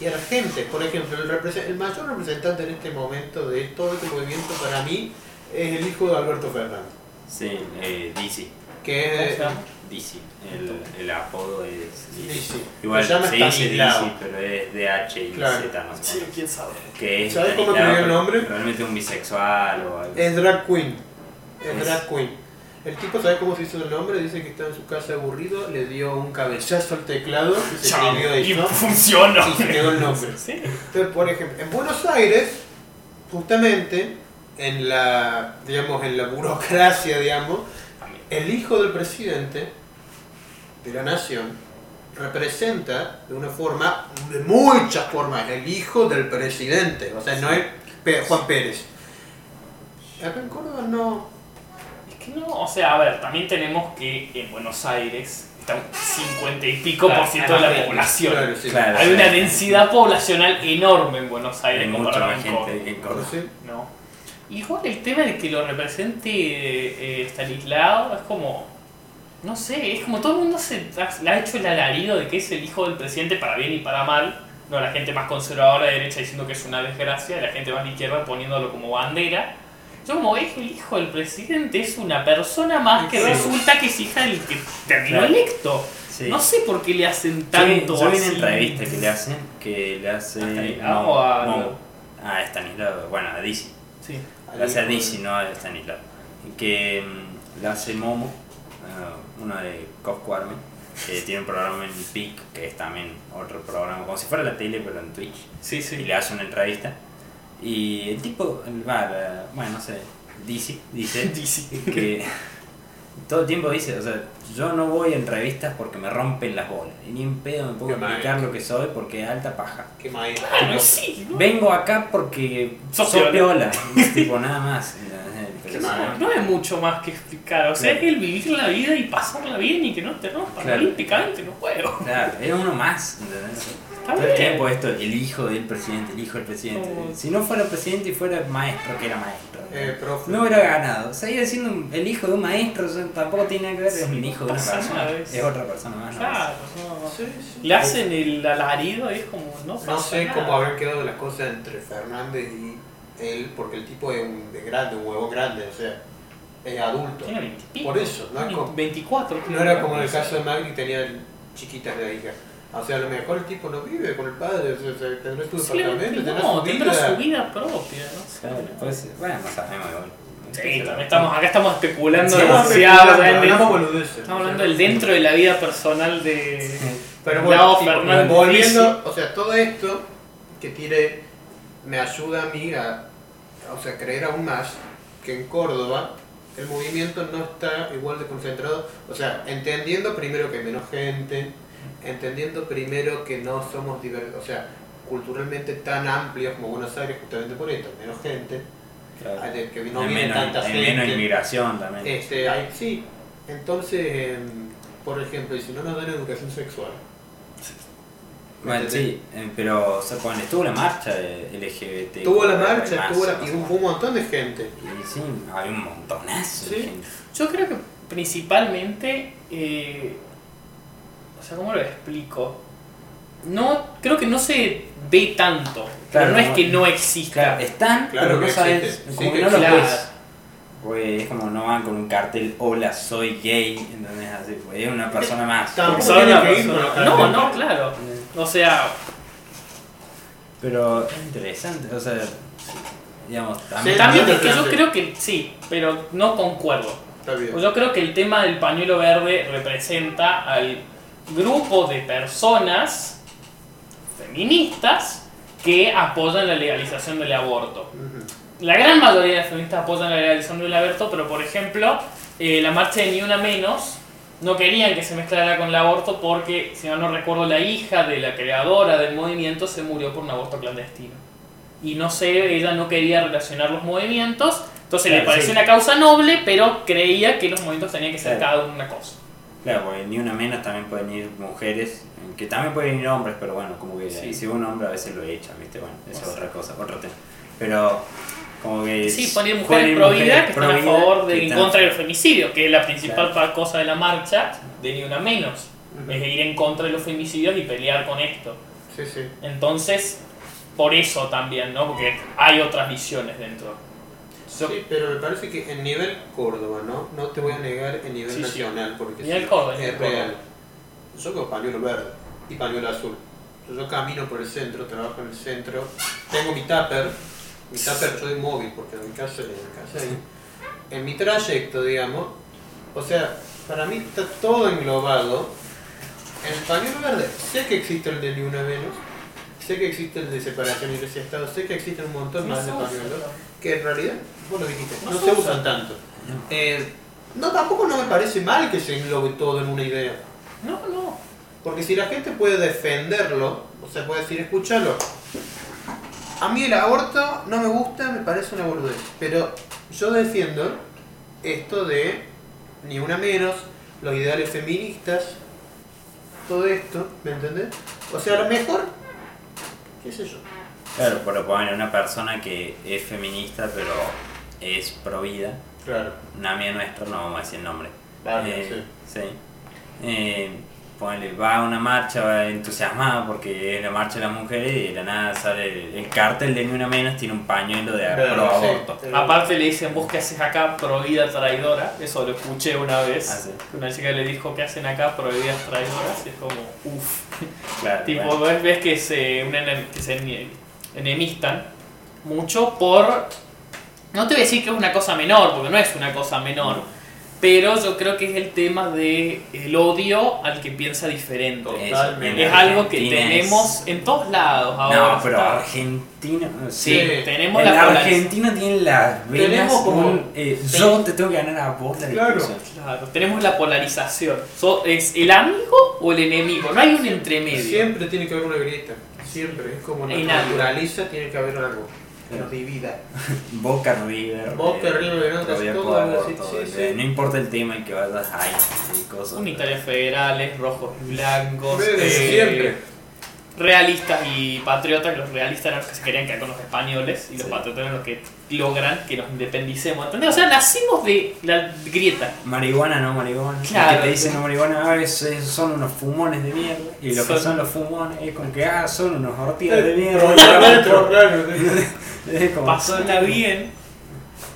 y a la gente. Por ejemplo, el, el mayor representante en este momento de todo este movimiento para mí es el hijo de Alberto Fernández, Sí, eh, DC. que ¿Cómo es se DC. El, el apodo es DC. DC. Igual Se llama dice. DC, pero es de H y Claro. Z, no sé. Sí, quién sabe. Que es ¿Sabes cómo escribió el nombre? Realmente un bisexual o algo. Es drag queen. Es Es- drag queen. El tipo, ¿sabe cómo se hizo el nombre? Dice que estaba en su casa aburrido, le dio un cabezazo al teclado y se escribió Y eso. funcionó. Y se quedó el nombre. Sí. Entonces, por ejemplo, en Buenos Aires, justamente, en la, digamos, en la burocracia, digamos, el hijo del presidente de la nación representa de una forma, de muchas formas, el hijo del presidente. O sea, no es Juan Pérez. Acá en Córdoba no. Es que no, o sea, a ver, también tenemos que en Buenos Aires está un 50 y pico Claro, por ciento de la población. claro, sí. Claro. Hay una densidad poblacional enorme en Buenos Aires Hay mucha comparado con Córdoba. gente en Córdoba. Sí. ¿no? Igual el tema de que lo represente eh, Stanislao es como. No sé, es como todo el mundo se ha- le ha hecho el alarido de que es el hijo del presidente para bien y para mal. No, la gente más conservadora de derecha diciendo que es una desgracia, la gente más de izquierda poniéndolo como bandera. Yo como es el hijo del presidente, es una persona más que resulta que es hija del que terminó Claro. electo. Sí. No sé por qué le hacen Yo tanto yo vi una entrevista que le hacen, que le hace... ¿A Stanislao o a- a Stanislao, bueno, a DC. Sí. Hace a DC, no a Stanislao. Que mm, le hace Momo, eh, uno de Cosco Army, que [laughs] tiene un programa en PIC, que es también otro programa, como si fuera la tele, pero en Twitch. Sí, Y sí. le hace una entrevista. Y el tipo, va, la- bueno, no sé, DC, [laughs] dice que [laughs] todo el tiempo dice, o sea, yo no voy a entrevistas porque me rompen las bolas. Y ni en pedo me puedo explicar lo que soy porque es alta paja. Qué. Bueno, sí, ¿no? Vengo acá porque Sos sos piola. [laughs] tipo, nada más. Pero sí, No hay mucho más que explicar. O sea, Claro. es el vivir la vida y pasarla bien y que no te rompan Claro. olímpicamente los juegos. Claro, era uno más, ¿entendés? Todo el tiempo esto, el hijo del presidente, el hijo del presidente. Si no fuera presidente y fuera maestro, que era maestro. Eh, profe. No hubiera ganado. Seguía siendo un- el hijo de un maestro, o sea, tampoco tiene nada que ver, es un hijo de una persona. Es, otra persona más. ¿no? Claro, no. Sí, sí. Le hacen el alarido y es como, no pasa No sé nada. cómo habrán quedado las cosas entre Fernández y él, porque el tipo es un de grande, un huevo grande, o sea, es adulto. Tiene 20 y pico. Por eso, no es como- 24. No era como en el caso de Magri que tenía chiquitas de hija. O sea, a lo mejor el tipo no vive con el padre, o sea, tendrá su Sí, departamento, tendrá no, su tendrá vida. su vida propia, no sé. Claro, pues, bueno, no sabemos igual. Sí, también estamos, acá estamos especulando Sí, Estamos demasiado. especulando, ¿saben? De- hablamos boludeces. Estamos hablando del dentro de la vida personal de. Pero No, bueno, Fernández volviendo, o sea, todo esto que tiene me ayuda a mí a, o sea, creer aún más que en Córdoba el movimiento no está igual de concentrado, o sea, entendiendo primero que hay menos gente, entendiendo primero que no somos diver- o sea, culturalmente tan amplios como Buenos Aires justamente por esto, menos gente, Claro. hay de- que no hay viene menos, tanta hay gente. menos inmigración también. Este, hay, sí, entonces, em, por ejemplo, y si no nos dan educación sexual, Bueno, sí, eh, pero o sea, cuando estuvo la marcha de LGBT. Tuvo la marcha, tuvo la, y hubo un montón de gente. Y sí, hay un montonazo de Sí. gente. Yo creo que principalmente. eh, sea, ¿cómo lo explico? No, creo que no se ve tanto. pero Claro, no es que no exista. Claro, están, Claro pero no sabes, existe. como Sí que no existe. ves. Pues es como no van con un cartel, hola, soy gay, ¿entendés? Así, pues es una persona más. Una persona- No, no, claro. O sea, Pero es interesante, o sea, digamos, también... Sí, también es que yo creo que sí, pero no concuerdo. Está bien. Yo creo que el tema del pañuelo verde representa al grupo de personas feministas que apoyan la legalización del aborto. La gran mayoría de las feministas apoyan la legalización del aborto, pero por ejemplo, eh, la marcha de Ni Una Menos no querían que se mezclara con el aborto porque, si mal no recuerdo, la hija de la creadora del movimiento se murió por un aborto clandestino. Y no sé, ella no quería relacionar los movimientos, entonces le pareció sí. una causa noble, pero creía que los movimientos tenían que ser Claro. cada uno una cosa. Claro, porque ni una menos también pueden ir mujeres, que también pueden ir hombres, pero bueno, como que Sí. si un hombre a veces lo echa, ¿viste? Bueno, eso O es otra cosa, otro tema. Pero como que... Sí, poner mujeres pro vida mujeres que están a favor de en contra del femicidio, que es la principal Claro. cosa de la marcha de Ni Una Menos. Ujú. Es ir en contra de los femicidios y pelear con esto. Sí, sí. Entonces, por eso también, ¿no? Porque hay otras visiones dentro. Sí, pero me parece que en nivel Córdoba, ¿no? No te voy a negar en nivel Sí, nacional, porque Nivel sí, Córdoba, es real. Yo con pañuelo verde y pañuelo azul. Yo camino por el centro, trabajo en el centro, tengo mi tupper, mi tupper soy móvil porque en mi casa, en mi casa ahí. En mi trayecto, digamos, o sea, para mí está todo englobado en el pañuelo verde. Sé que existe el de ni una menos, sé que existe el de separación iglesia-estado, sé que existen un montón más de pañuelos que en realidad, vos lo dijiste, No no, se se usan. usan tanto. Eh, no, tampoco no me parece mal que se englobe todo en una idea. No, no. Porque si la gente puede defenderlo, o sea, puede decir, escúchalo. A mí el aborto no me gusta, me parece una boludez. Pero yo defiendo esto de ni una menos, los ideales feministas, todo esto, ¿me entendés? O sea, a lo mejor, qué sé yo. Claro, pero poner una persona que es feminista pero es pro vida, Claro, una amiga nuestra, no vamos a decir el nombre. vale, Eh, sí. Eh, ponele, va a una marcha va entusiasmada porque es la marcha de las mujeres y de la nada sale el, el cartel de Ni Una Menos, tiene un pañuelo de Claro, pro sí. aborto. Pero- Aparte le dicen, vos qué haces acá, prohibida traidora. Eso lo escuché una vez. Ah, sí. Una chica le dijo, ¿qué hacen acá, prohibidas traidoras? Y es como, uff. Claro, Tipo, bueno. ves, ves que se, un enem- que se ene- enemistan mucho por... No te voy a decir que es una cosa menor, porque no es una cosa menor. Pero yo creo que es el tema de el odio al que piensa diferente. Totalmente. Es algo que Argentina es- tenemos en todos lados ahora. No, pero está. Argentina. Sí, Sí. tenemos El la polarización. argentino tiene las venas Tenemos como- un, eh. Yo te tengo que ganar a vos la Claro. Claro, tenemos la polarización. So- ¿Es el amigo o el enemigo? No hay un entremedio. Siempre tiene que haber una grieta. Siempre. Es como En naturaleza, tiene que haber algo. Que nos divida. Boca River. Boca, River, ¿no? Rodear Todo, Cuadro, sí, todo, sí, sí. No importa el tema en que vayas, hay cosas. Unitarios federales, rojos y blancos. Eh, siempre. realistas y patriotas, los realistas eran los que se querían quedar con los españoles y los patriotas eran los que logran que nos independicemos. ¿Entendés? O sea, nacimos de la grieta. Marihuana, no marihuana. Claro. El que te dicen no marihuana, ah, es- es- son unos fumones de mierda. Y lo que Son- son los fumones es como que, ah, son unos ortigas de mierda. [laughs] [laughs] Pasarla bien.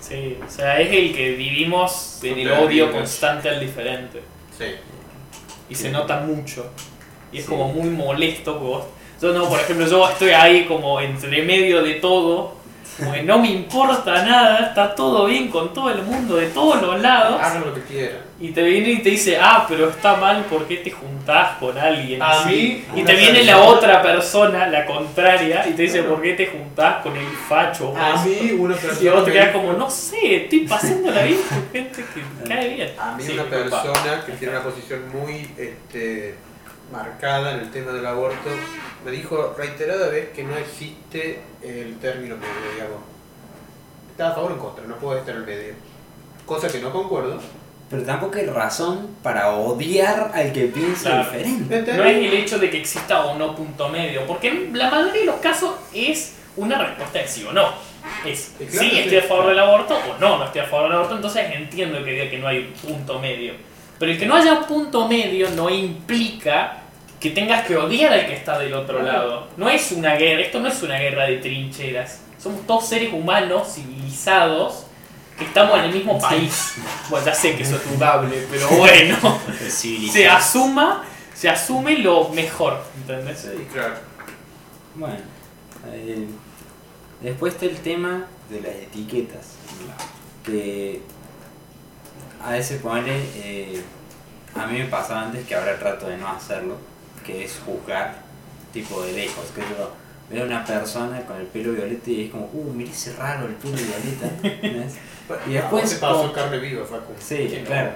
Sí, o sea, es el que vivimos en el odio constante al diferente. Sí. Y Sí. se nota mucho. Y es Sí. como muy molesto vos. Yo no, por ejemplo, yo estoy ahí como entre medio de todo. Como que no me importa nada, está todo bien con todo el mundo de todos los lados. Hagan lo que quieran. Y te viene y te dice, ah, pero está mal, ¿por qué te juntás con alguien? A así?". mí, Y te viene la otra persona, la contraria, y te dice, ¿por qué te juntás con el facho? A vos?". mí una [laughs] Y persona. vos te quedás como, no sé, estoy pasándola bien con gente que [laughs] cae bien. A mí Sí, una persona que tiene una posición muy este, marcada en el tema del aborto me dijo reiterada vez que no existe el término medio, digamos. Está a favor o en contra, no puede estar en el medio. Cosa que no concuerdo. Pero tampoco hay razón para odiar al que piensa Claro. diferente. No es el hecho de que exista o no punto medio, porque en la mayoría de los casos es una respuesta de sí o no. Es claro, sí, sí. estoy a favor del aborto o no, no estoy a favor del aborto, entonces entiendo que diga que no hay un punto medio. Pero el que no haya un punto medio no implica que tengas que odiar al que está del otro lado. No es una guerra, esto no es una guerra de trincheras. Somos todos seres humanos, civilizados, estamos en el mismo país. Bueno, ya sé que eso es dudable, pero bueno [laughs] se asuma, se asume lo mejor, ¿entendés? Sí, claro. Bueno, eh, después está el tema de las etiquetas. Que a veces pone, eh, a mí me pasaba antes que ahora trato de no hacerlo, que es juzgar tipo de lejos. Que yo veo a una persona con el pelo violeta y es como, uh, mira ese raro el pelo violeta. [laughs] Y después Se pasó carne viva, Facu. Sí, claro.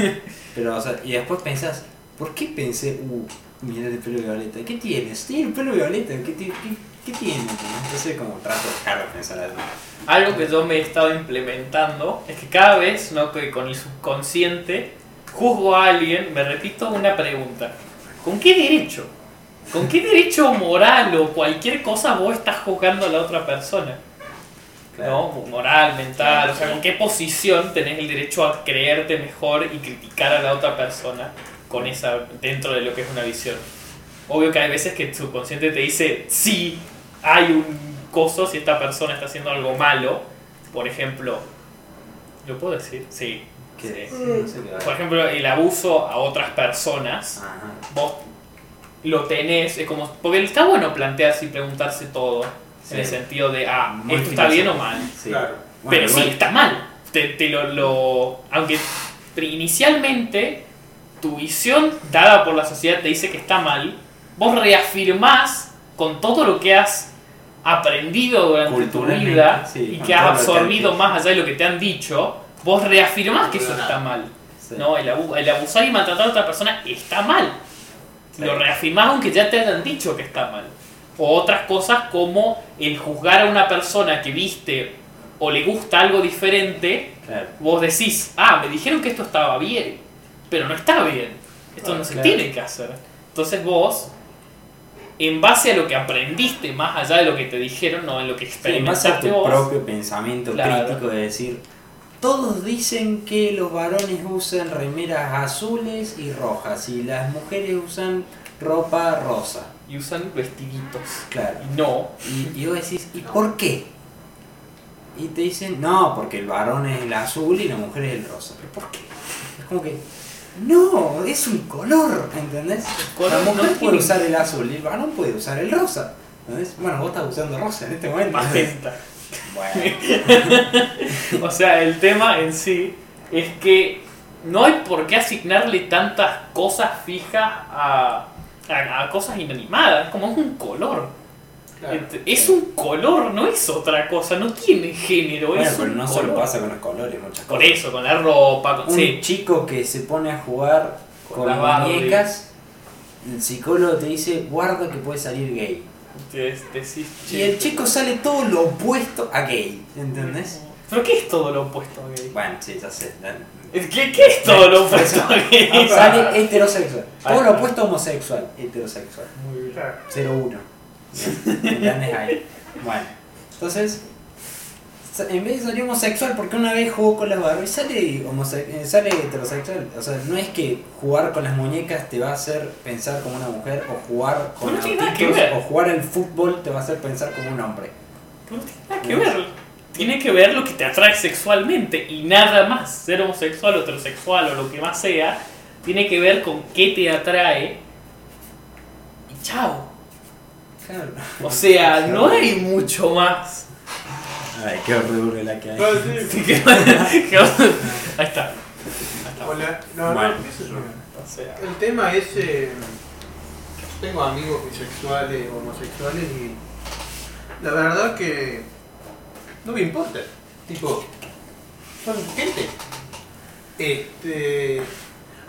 [laughs] Pero, o sea, y después pensás, ¿por qué pensé, uh, mira el pelo violeta? ¿Qué tienes? Tiene el pelo violeta, ¿qué, qué, qué tiene? Entonces, como trato de dejar de pensar así. Algo que yo me he estado implementando es que cada vez, ¿no? que con el subconsciente, juzgo a alguien, me repito una pregunta. ¿Con qué derecho? ¿Con qué derecho moral o cualquier cosa vos estás juzgando a la otra persona? ¿No? Moral, mental, o sea, ¿con qué posición tenés el derecho a creerte mejor y criticar a la otra persona con esa dentro de lo que es una visión? Obvio que hay veces que tu subconsciente te dice, sí, hay un coso si esta persona está haciendo algo malo. Por ejemplo, ¿lo puedo decir? Sí. Sí. Por ejemplo, el abuso a otras personas, Ajá. vos lo tenés, es como, porque está bueno plantearse y preguntarse todo, en Sí. el sentido de, ah, Muy esto está bien o mal. Sí. Claro. Bueno, Pero sí, igual- está mal. Te, te lo, lo- aunque inicialmente tu visión dada por la sociedad te dice que está mal, vos reafirmás con todo lo que has aprendido durante tu vida sí, y que has que absorbido más allá de lo que te han dicho, vos reafirmás que eso está mal. Sí. No, el, abu- el abusar y maltratar a otra persona está mal. Sí. Lo reafirmás aunque ya te hayan dicho que está mal. O otras cosas como el juzgar a una persona que viste o le gusta algo diferente, Claro. vos decís, ah, me dijeron que esto estaba bien, pero no está bien. Esto no se Claro. tiene que hacer. Entonces vos, en base a lo que aprendiste, más allá de lo que te dijeron, no en lo que Sí, en base a experimentaste tu vos, propio pensamiento Claro. crítico de decir, todos dicen que los varones usan remeras azules y rojas y las mujeres usan ropa rosa. Y usan vestiditos. Claro. Y no, Y, y vos decís, ¿y No. por qué? Y te dicen, no, porque el varón es el azul y la mujer es el rosa. ¿Pero por qué? Es como que, no, es un color, ¿entendés? color la no mujer puede tiene- usar el azul y el varón puede usar el rosa. ¿entendés? Bueno, vos estás usando rosa en este momento. magenta. [laughs] Bueno, [laughs] O sea, el tema en sí es que no hay por qué asignarle tantas cosas fijas a, a, a cosas inanimadas. Es como es un color. Claro. Es un color, no es otra cosa. No tiene género, bueno, es pero un no color. solo pasa con los colores, muchas Por cosas. eso, con la ropa, con, Un sí. chico que se pone a jugar Con con, las Barbie. muñecas, el psicólogo te dice, guarda que puede salir gay. Y el chico sale todo lo opuesto a gay, ¿entendés? ¿Pero qué es todo lo opuesto a gay? Bueno, sí, ya sé. ¿Qué, qué es todo lo opuesto? Sale heterosexual. Todo lo opuesto homosexual. Heterosexual. Muy bien. Claro. 0-1. ¿Entendés ahí? Bueno, entonces, en vez de salir homosexual, porque una vez jugó con las Barbies, sale, eh, sale heterosexual. O sea, no es que jugar con las muñecas te va a hacer pensar como una mujer, o jugar con No autitos, o jugar al fútbol te va a hacer pensar como un hombre. No tiene nada que ver. Tiene que ver lo que te atrae sexualmente y nada más. Ser homosexual o heterosexual o lo que más sea, tiene que ver con qué te atrae. Y chao. Claro. O sea, no hay mucho más. Ay, qué horrible la que hay. No, sí. Que- Ahí está. Ahí está. Hola. No, Bueno. no, El tema es. eh, yo tengo amigos bisexuales, homosexuales y. La verdad que. No me importa. Tipo. Son gente. Este.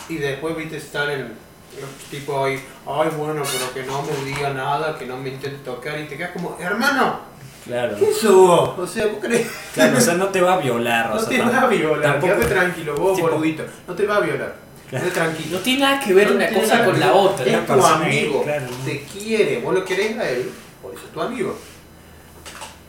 Y después viste estar en. Los tipos ahí. Ay, bueno, pero que no me diga nada, que no me intente tocar. Y te quedas como, hermano, Claro. ¿qué vos? O sea, ¿vos crees? Claro, o sea, [laughs] no te va a violar. o No sea, te va a violar, tampoco- quédate tranquilo, vos tipo- boludito. No te va a violar. Quédate tranquilo. no tiene nada que ver No una cosa con la otra. Es tu amigo, claro. te quiere, vos lo querés a él, por eso es tu amigo.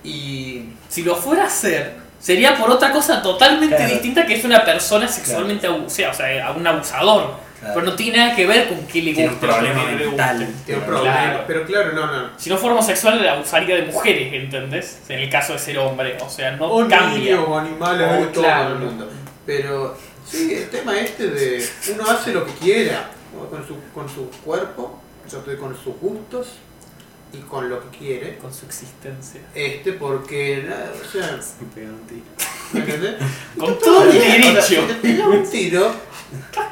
Y Si lo fuera a hacer, sería por otra cosa totalmente Claro. distinta que es una persona sexualmente abusada, o sea, a un abusador. Claro. Pero no tiene nada que ver con qué le Tiene un gusta. o problema le mental. gusta. tiene un Claro. problema. Pero claro, no, no. Si no fuera homosexual, le abusaría de mujeres, ¿entendés? En el caso de ser hombre. O sea, no O cambia. niños o animales, Oh, hay de todo claro. el mundo. Pero sí, el tema este de uno hace lo que quiera con su, con su cuerpo, o con sus gustos y con lo que quiere. Con su existencia. Este, porque, nada, o sea, Me pegó un tiro. [laughs] Con todo el bien, o sea, derecho. te pega un tiro,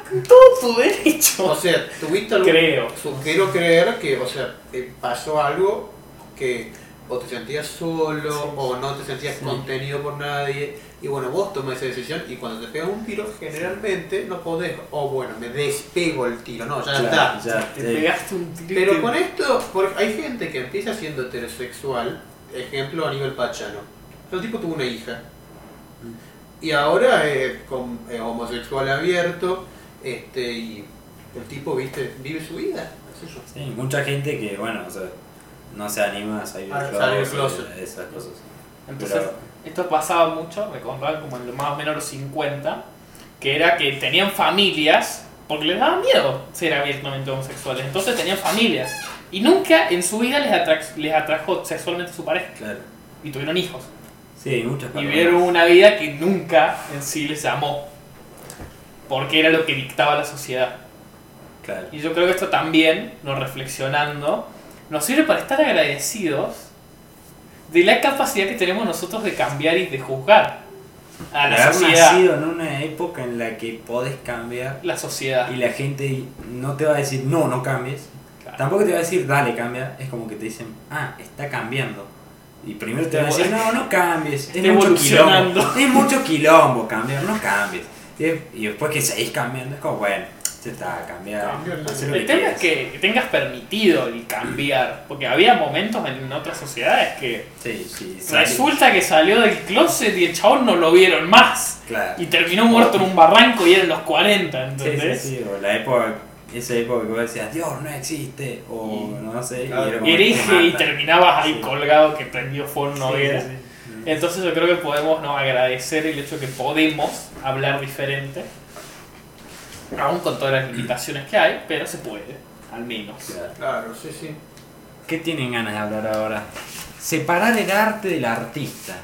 Con todo tu derecho. O sea, tuviste algo. Creo. su- quiero creer que, o sea, pasó algo que o te sentías solo Sí. o no te sentías Sí. contenido por nadie. Y bueno, vos tomas esa decisión y cuando te pegan un tiro, generalmente no podés, o bueno, me despego el tiro, no, ya Claro, está. ya, Te sí. pegaste un tiro. Pero con esto, porque hay gente que empieza siendo heterosexual, ejemplo a nivel pachano. El tipo tuvo una hija. Y ahora es con- es homosexual abierto, este, y el tipo, viste, vive su vida. Sí, mucha gente que, bueno, o sea, no se anima a salir del closet, closet. esas cosas. Entonces, Pero- esto pasaba mucho, me contaban como en los más o menos los 50, que era que tenían familias porque les daba miedo ser abiertamente homosexuales. Entonces tenían familias. Y nunca en su vida les, atrac- les atrajo sexualmente a su pareja. Claro. Y tuvieron hijos. Sí, muchas Y vivieron una vida que nunca en sí les amó. Porque era lo que dictaba la sociedad. Claro. Y yo creo que esto también, nos reflexionando, nos sirve para estar agradecidos de la capacidad que tenemos nosotros de cambiar y de juzgar a la Haber sociedad. nacido en una época en la que podés cambiar La sociedad. y la gente no te va a decir no, no cambies. Claro. Tampoco te va a decir dale, cambia. Es como que te dicen, ah, está cambiando. Y primero te van a decir, no, no cambies. Es mucho quilombo. Es mucho quilombo cambiar, no cambies. Y después que seguís cambiando, es como, bueno, se está El tema es que, tengas permitido el cambiar, porque había momentos en otras sociedades que Sí, sí, resulta que salió del closet y el chabón no lo vieron más Claro. y terminó muerto en un barranco y eran los 40, Sí, ¿entendés? sí, sí, o la época, esa época que vos decías, Dios no existe, o Y- no sé, y Claro. era y mata. terminabas ahí Sí. colgado que prendió fuego en una Sí, hoguera. sí, sí. Entonces yo creo que podemos ¿no? agradecer el hecho de que podemos hablar diferente, aún con todas las limitaciones que hay, pero se puede, al menos. Claro. Sí, sí. ¿Qué tienen ganas de hablar ahora? Separar el arte del artista,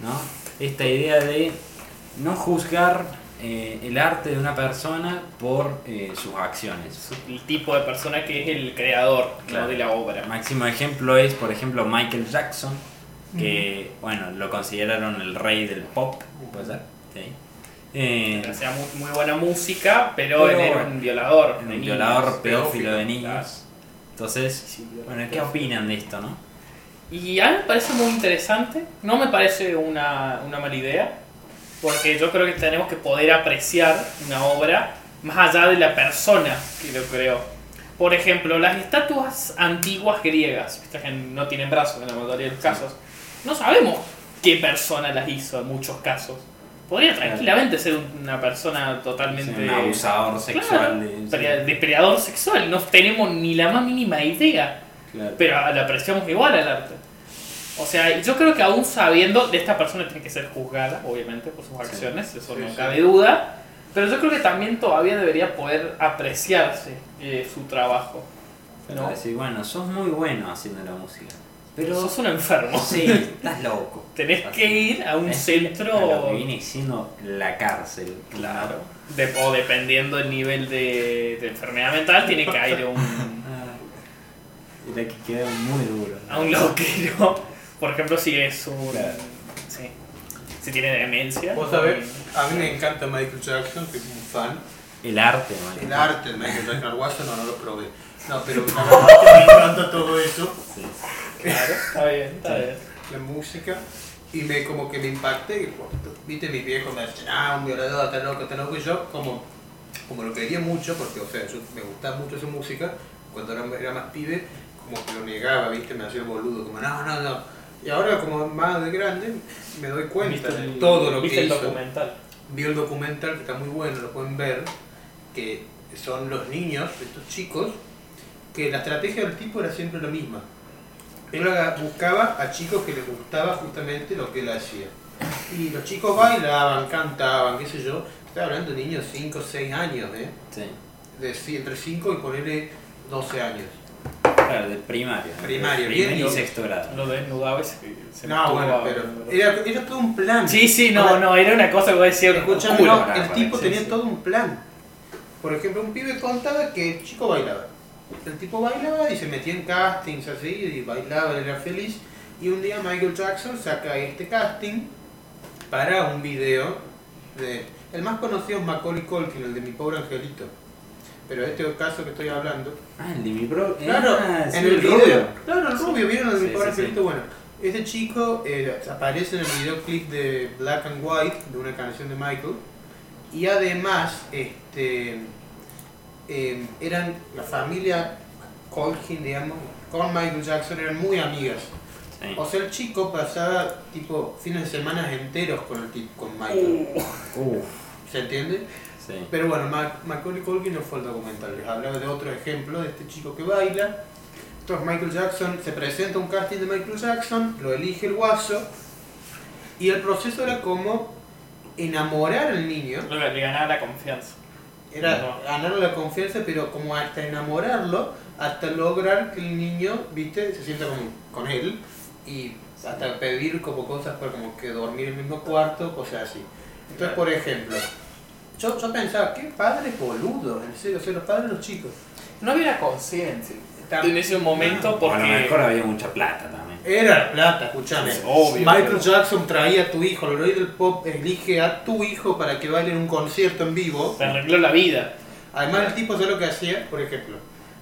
¿no? Esta idea de no juzgar eh, el arte de una persona por eh, sus acciones. El tipo de persona que es el creador ¿no? Claro. de la obra. El máximo ejemplo es, por ejemplo, Michael Jackson, que, bueno, lo consideraron el rey del pop, ¿puede ser? Sí. Eh, Hacía muy, muy buena música, pero, Pero él era un violador. un violador pedófilo de Claro. niños. Entonces, bueno, ¿qué opinan de esto, no? Y a mí me parece muy interesante, no me parece una, una mala idea, porque yo creo que tenemos que poder apreciar una obra más allá de la persona que lo creó. Por ejemplo, las estatuas antiguas griegas, viste que no tienen brazos en la mayoría de los casos, no sabemos qué persona las hizo en muchos casos. Podría tranquilamente ser una persona totalmente... un abusador sexual. de- Claro, depredador sexual, no tenemos ni la más mínima idea, Claro. pero le apreciamos igual al arte. O sea, yo creo que aún sabiendo, de esta persona tiene que ser juzgada, obviamente, por sus Sí. acciones, eso Sí, no cabe duda, pero yo creo que también todavía debería poder apreciarse eh, su trabajo. ¿no? decir, bueno, sos muy bueno haciendo la música. Pero sos un enfermo. sí, estás loco. [laughs] Tenés Así. que ir a un Es centro... a lo que viene siendo la cárcel. Claro. De- o dependiendo del nivel de, de enfermedad mental, tiene que ir a un, [laughs] la que queda muy duro. a un loquero. Por ejemplo, si es un. Claro. Sí. Si tiene demencia. Vos sabés, a mí me encanta Michael Jackson, que es un fan. El arte, man. El arte de Michael Jackson, el Watson no, no lo probé. No, pero [laughs] que me encanta todo eso, Sí. Claro, está bien, está bien. la música, y me como que me impacté, y, pues, viste, mis viejos me decían, ah, un violador, está loco, está loco, y yo como, como lo quería mucho, porque, o sea, yo me gustaba mucho su música, cuando era, era más pibe, como que lo negaba, viste, me hacía el boludo, como, no, no, no. Y ahora, como más de grande, me doy cuenta ¿Viste de el- todo lo ¿viste que el hizo. documental? vi el documental que está muy bueno, lo pueden ver, que son los niños, estos chicos, que la estrategia del tipo era siempre la misma. Él buscaba a chicos que les gustaba justamente lo que él hacía. Y los chicos bailaban, cantaban, qué sé yo. Estaba hablando de niños 5 o 6 años, ¿eh? Sí. De, entre 5 y ponerle 12 años. Claro, de. Primario, Primer bien, y sexto grado. Lo desnudaba y se, No, bueno, pero era, era todo un plan. Sí, sí, no, Ahora, no, era una cosa que vos decías. Escuchame, oscura. no, el tipo sí, tenía sí. todo un plan. Por ejemplo, un pibe contaba que el chico bailaba. El tipo bailaba y se metía en castings así, y bailaba, él era feliz. Y un día Michael Jackson saca este casting para un video de... El más conocido es Macaulay Culkin, el de Mi Pobre Angelito. Pero este caso que estoy hablando... Ah, el de mi bro. Claro, Ah, sí, en el rubio. video. Claro, el rubio, ¿vieron el de Mi Pobre sí, sí. Angelito? Bueno, este chico eh, aparece en el videoclip de Black and White, de una canción de Michael. Y además, este, eh, eran la familia Colkin, digamos, con Michael Jackson, eran muy amigas. Sí. O sea, el chico pasaba tipo fines de semana enteros con el tipo, con Michael. Uh, ¿Se entiende? sí. Pero bueno, Ma- Macaulay Culkin no fue el documental, les hablaba de otro ejemplo de este chico que baila. Entonces Michael Jackson, se presenta un casting de Michael Jackson, lo elige el guaso, y el proceso era como enamorar al niño, le ganaba la confianza. Era No. ganarle la confianza, pero como hasta enamorarlo, hasta lograr que el niño, viste, se sienta con, con él, y hasta pedir como cosas para como que dormir en el mismo cuarto, cosas así. Entonces, por ejemplo, yo, yo pensaba, qué padre boludo, en serio, o sea, los padres de los chicos. No había conciencia en ese momento O a lo porque. mejor había mucha plata también. Era plata, escúchame. Es obvio, Michael pero- Jackson traía a tu hijo, el rey del pop elige a tu hijo para que baile en un concierto en vivo. Te arregló la vida. Además el tipo sabe lo que hacía, por ejemplo,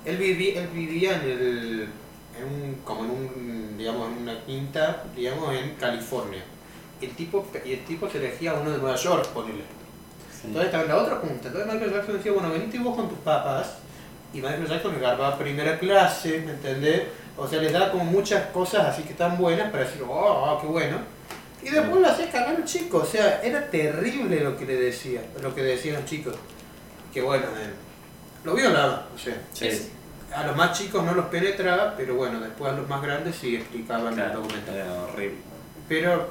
él vivía, él vivía en el en un, como en un digamos en una quinta, digamos en California. El tipo y el tipo se elegía a uno de Nueva York, ponele. Sí. Entonces estaba en la otra punta. Entonces Michael Jackson decía, bueno, venite vos con tus papás. Y Michael Jackson le agarraba primera clase, ¿me entendés? O sea, les daba como muchas cosas así que están buenas para decir, oh, oh, qué bueno. Y después lo hacía cagar al chico. O sea, era terrible lo que le decía, lo que decían los chicos. Que bueno, eh, lo violaba. O sea, Sí. a los más chicos no los penetraba, pero bueno, después a los más grandes sí explicaban el Claro, documental. era horrible. Pero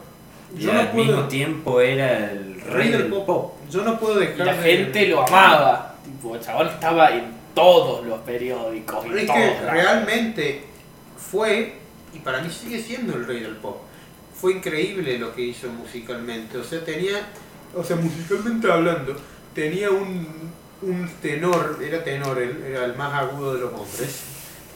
Y yo no al mismo tiempo era el rey del pop. Yo no puedo Y dejar la de- gente lo amaba. Tipo, el chabón estaba en todos los periódicos. Y es que realmente fue, y para mí sigue siendo el rey del pop. Fue increíble lo que hizo musicalmente. O sea, tenía, o sea, musicalmente hablando, tenía un, un tenor, era tenor, era el más agudo de los hombres,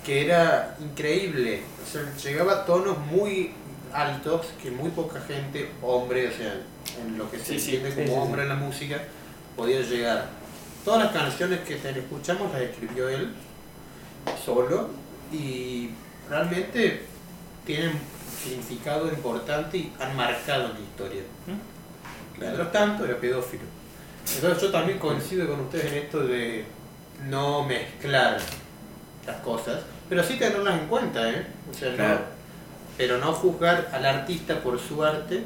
que era increíble. O sea, llegaba a tonos muy altos que muy poca gente, hombre, o sea, en lo que se Sí, entiende sí, como sí, hombre en la música, podía llegar. Todas las canciones que escuchamos las escribió él solo y realmente tienen significado importante y han marcado la historia. Mientras tanto, era pedófilo. Entonces yo también coincido con ustedes en esto de no mezclar las cosas, pero sí tenerlas en cuenta, ¿eh? O sea, no- Claro. pero no juzgar al artista por su arte,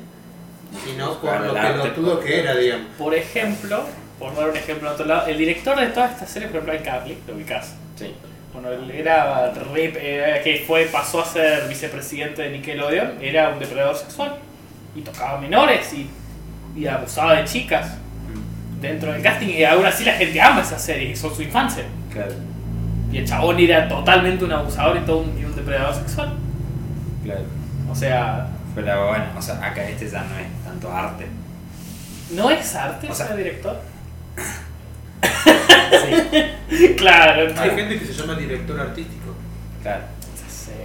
sino por lo pelotudo que era, digamos. Por ejemplo, por dar un ejemplo en otro lado, el director de todas estas series, por ejemplo, en Carly, lo ubicás. Sí. Bueno, él era re- eh, que fue, pasó a ser vicepresidente de Nickelodeon, era un depredador sexual y tocaba menores y, y abusaba de chicas dentro del casting y aún así la gente ama esa serie son su infancia. Claro, Y el chabón era totalmente un abusador y todo un, y un depredador sexual. claro. O sea, Pero bueno, o sea, acá este ya no es tanto arte. ¿no es arte O sea- ser director? [coughs] Sí, [laughs] claro, Hay gente que se llama director artístico. claro.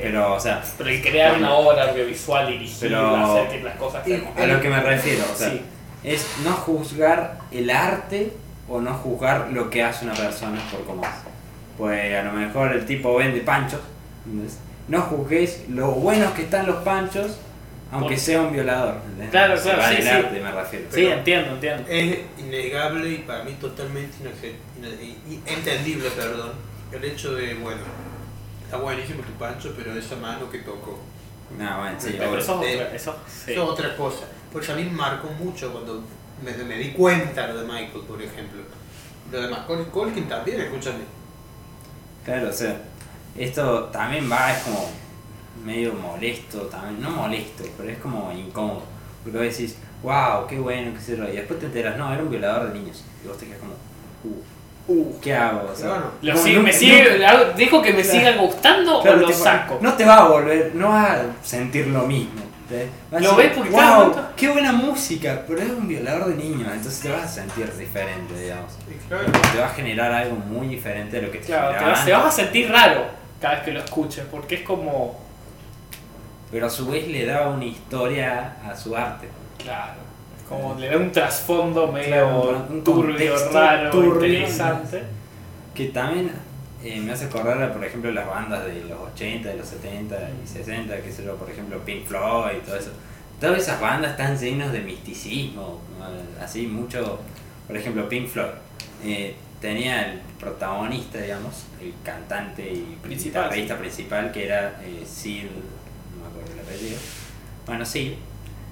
Pero, o sea, Pero el crear una obra audiovisual dirigida, Pero- hacer que las cosas sean a lo que me refiero, o sea, Sí. es no juzgar el arte o no juzgar lo que hace una persona por cómo hace. Pues a lo mejor el tipo vende panchos, ¿entendés? no juzgues lo buenos que están los panchos, aunque sea un violador. ¿entendés? Claro, Se claro, va sí, sí. arte, me refiero. Sí, entiendo, entiendo. Es innegable y para mí totalmente entendible, perdón, el hecho de, bueno, está buenísimo tu pancho, pero esa mano que tocó. No, bueno, sí, Pero eso es otra, eso, sí. Eso es otra cosa. Porque a mí me marcó mucho cuando me, me di cuenta lo de Michael, por ejemplo. Lo de Macaulay Culkin también, escúchame. Claro, o sea, esto también va, es como medio molesto, también, no molesto, pero es como incómodo. Porque vos decís, wow, qué bueno, qué sé yo, y después te enteras, no, era un violador de niños. Y vos te quedas como, uh, uh, ¿qué hago? O sea. Lo no, sigue- no- me sigue, no- dijo que me Claro. siga gustando claro, o lo tipo, saco. No te va a volver, no vas a sentir lo mismo. Lo ves porque te wow, cuenta". qué buena música, pero es un violador de niños, entonces te vas a sentir diferente, digamos. Claro, Te va a generar algo muy diferente de lo que te Claro, te generaba vas, te vas a sentir raro cada vez que lo escuches, porque es como. Pero a su vez le da una historia a su arte. Claro. Como le da un trasfondo medio Claro, un turbio, raro, turbio. interesante. Que también eh, me hace acordar, a, por ejemplo, las bandas de los 80, de los 70 y 60, que sé yo, por ejemplo, Pink Floyd y todo eso. Todas esas bandas están llenas de misticismo, ¿no? así mucho, por ejemplo, Pink Floyd. eh, tenía el protagonista, digamos, el cantante y Principal. guitarrista principal, que era eh, Sid, no me acuerdo el Bueno, Sid,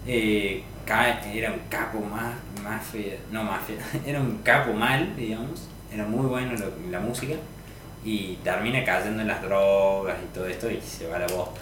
eh, era un capo más, mafia, no mafia, [laughs] era un capo mal, digamos, era muy bueno la música y termina cayendo en las drogas y todo esto y se va la bosta.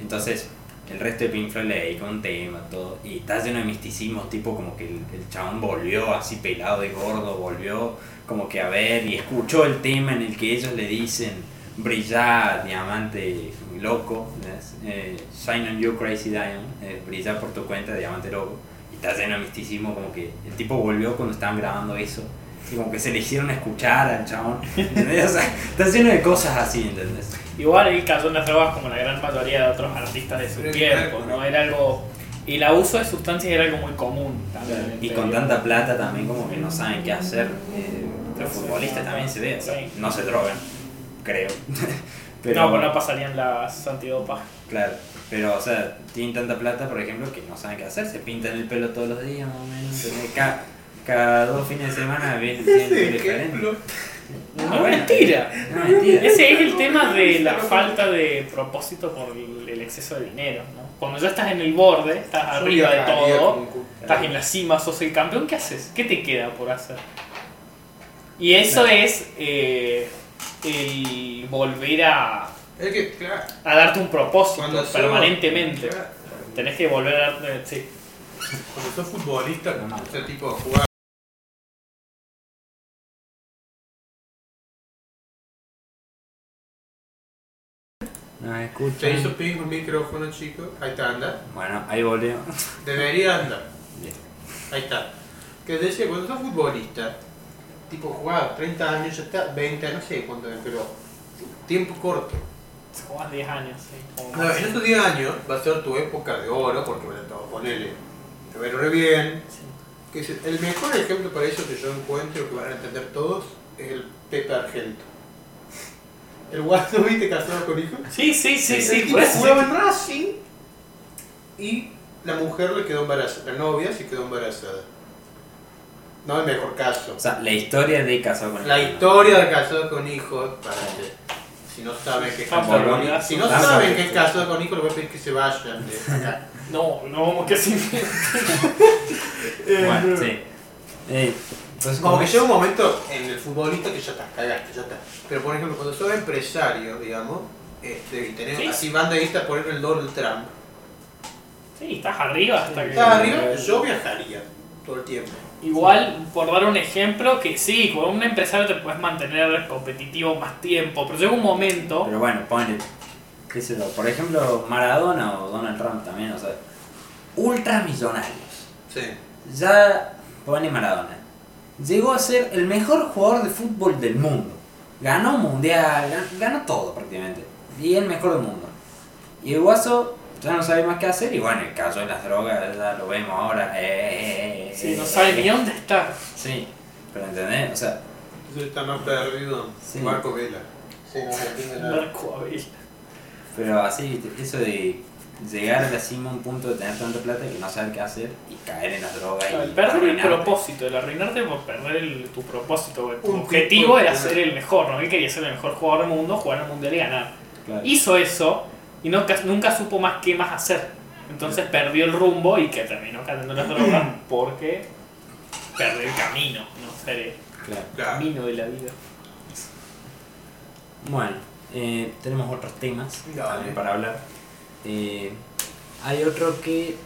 Entonces, el resto de Pink Floyd le dedica un tema, todo, y está lleno de misticismo, tipo como que el, el chabón volvió así pelado de gordo, volvió como que a ver y escuchó el tema en el que ellos le dicen brillar, diamante loco, ¿ves? Eh, shine on you crazy diamond, eh, brillar por tu cuenta, diamante loco, y está lleno de misticismo, como que el tipo volvió cuando estaban grabando eso. Y como que se le hicieron escuchar al chabón. ¿entendés? O sea, está lleno de cosas así, ¿entendés? Igual él cayó en las drogas como la gran mayoría de otros artistas de su Pero tiempo, claro. ¿no? Era algo. Y el abuso de sustancias era algo muy común también. Y con tanta plata también como que no saben qué hacer. eh, los futbolistas también se ve, o sea, Sí. no se drogan, creo. [laughs] No, pues no pasarían las antidopas. Claro, pero o sea, tienen tanta plata, por ejemplo, que no saben qué hacer, se pintan el pelo todos los días más o menos. Cada, cada dos fines de semana [laughs] vienen tienen el pelo diferente. ejemplo. No, Ah, bueno. mentira. No, mentira. Ese es el tema de la falta de propósito por el el exceso de dinero, ¿no? Cuando ya estás en el borde, estás arriba de todo, estás en la cima, sos el campeón, ¿qué haces? ¿Qué te queda por hacer? Y eso es eh, el volver a, Es que, claro, a darte un propósito cuando sos- permanentemente. claro, Tenés que volver a darte. Sí. Cuando sos futbolista, No, no. ese tipo de jugar. No escuchan. Se hizo ping un micrófono, chico. Ahí está, anda. Bueno, ahí volvió. Debería andar. Bien. Ahí está. Que decía, cuando sos futbolista, tipo jugado 30 años, ya está, 20, no sé cuánto es, pero tiempo corto. Jugás 10 años, sí. No, en estos 10 años va a ser tu época de oro, porque a todo ponerle. Te va a ir re bien. Sí. Que es el mejor ejemplo para eso que yo encuentro, que van a entender todos, es el Pepe Argento. El guaso, [laughs] ¿viste? Casado con hijos. Sí, sí, sí, El sí. tipo por eso jugaba sí. en Racing y la mujer le quedó embarazada, la novia se quedó embarazada. No el mejor caso. O sea, la historia de Casado con La el historia de casado con hijos, para que si no saben que es Vamos, casado con boludazo. Si no Vamos. saben que es casado con Nico, le voy a pedir que se vayan de [laughs] acá. No, no, que [laughs] sí. Bueno, sí. Eh, entonces, Como que es? llega un momento en el futbolista que ya está, cagaste, ya está. Pero por ejemplo, cuando sos empresario, digamos, este, y tenés Sí. así banderistas por ejemplo el Donald Trump, Sí, estás arriba hasta que. estás arriba, yo viajaría todo el tiempo. Igual, por dar un ejemplo, que sí, con un empresario te puedes mantener competitivo más tiempo, pero llega un momento. Pero bueno, ponle, qué sé yo, por ejemplo, Maradona o Donald Trump también, o sea, ultramillonarios. Sí. Ya pone Maradona. Llegó a ser el mejor jugador de fútbol del mundo. Ganó mundial, gan- ganó todo prácticamente. Y el mejor del mundo. Y el guaso ya no sabe más qué hacer y bueno, cayó en las drogas, ya lo vemos ahora. eh, eh, eh, Sí, no eh, sabe eh. ni dónde está. Sí, pero ¿entendés? O sea, Entonces está más perdido Sí. Marco Vela. Sí, no se entiende nada. Marco Abel. pero así, ¿viste? eso de llegar a la cima a un punto de tener tanta plata que no saber qué hacer y caer en las drogas y El perder el propósito, el arruinarte por perder el- tu propósito. Tu Un objetivo tipo- era ser el mejor, ¿no? Él quería ser el mejor jugador del mundo, jugar al mundial y ganar. Claro. Hizo eso y nunca, nunca supo más qué más hacer. Entonces perdió el rumbo y que terminó cayendo en las drogas [clears throat] porque perdió el camino, no ser el Claro. Camino de la vida. Bueno, eh, tenemos otros temas Dale. también para hablar. Eh, hay otro que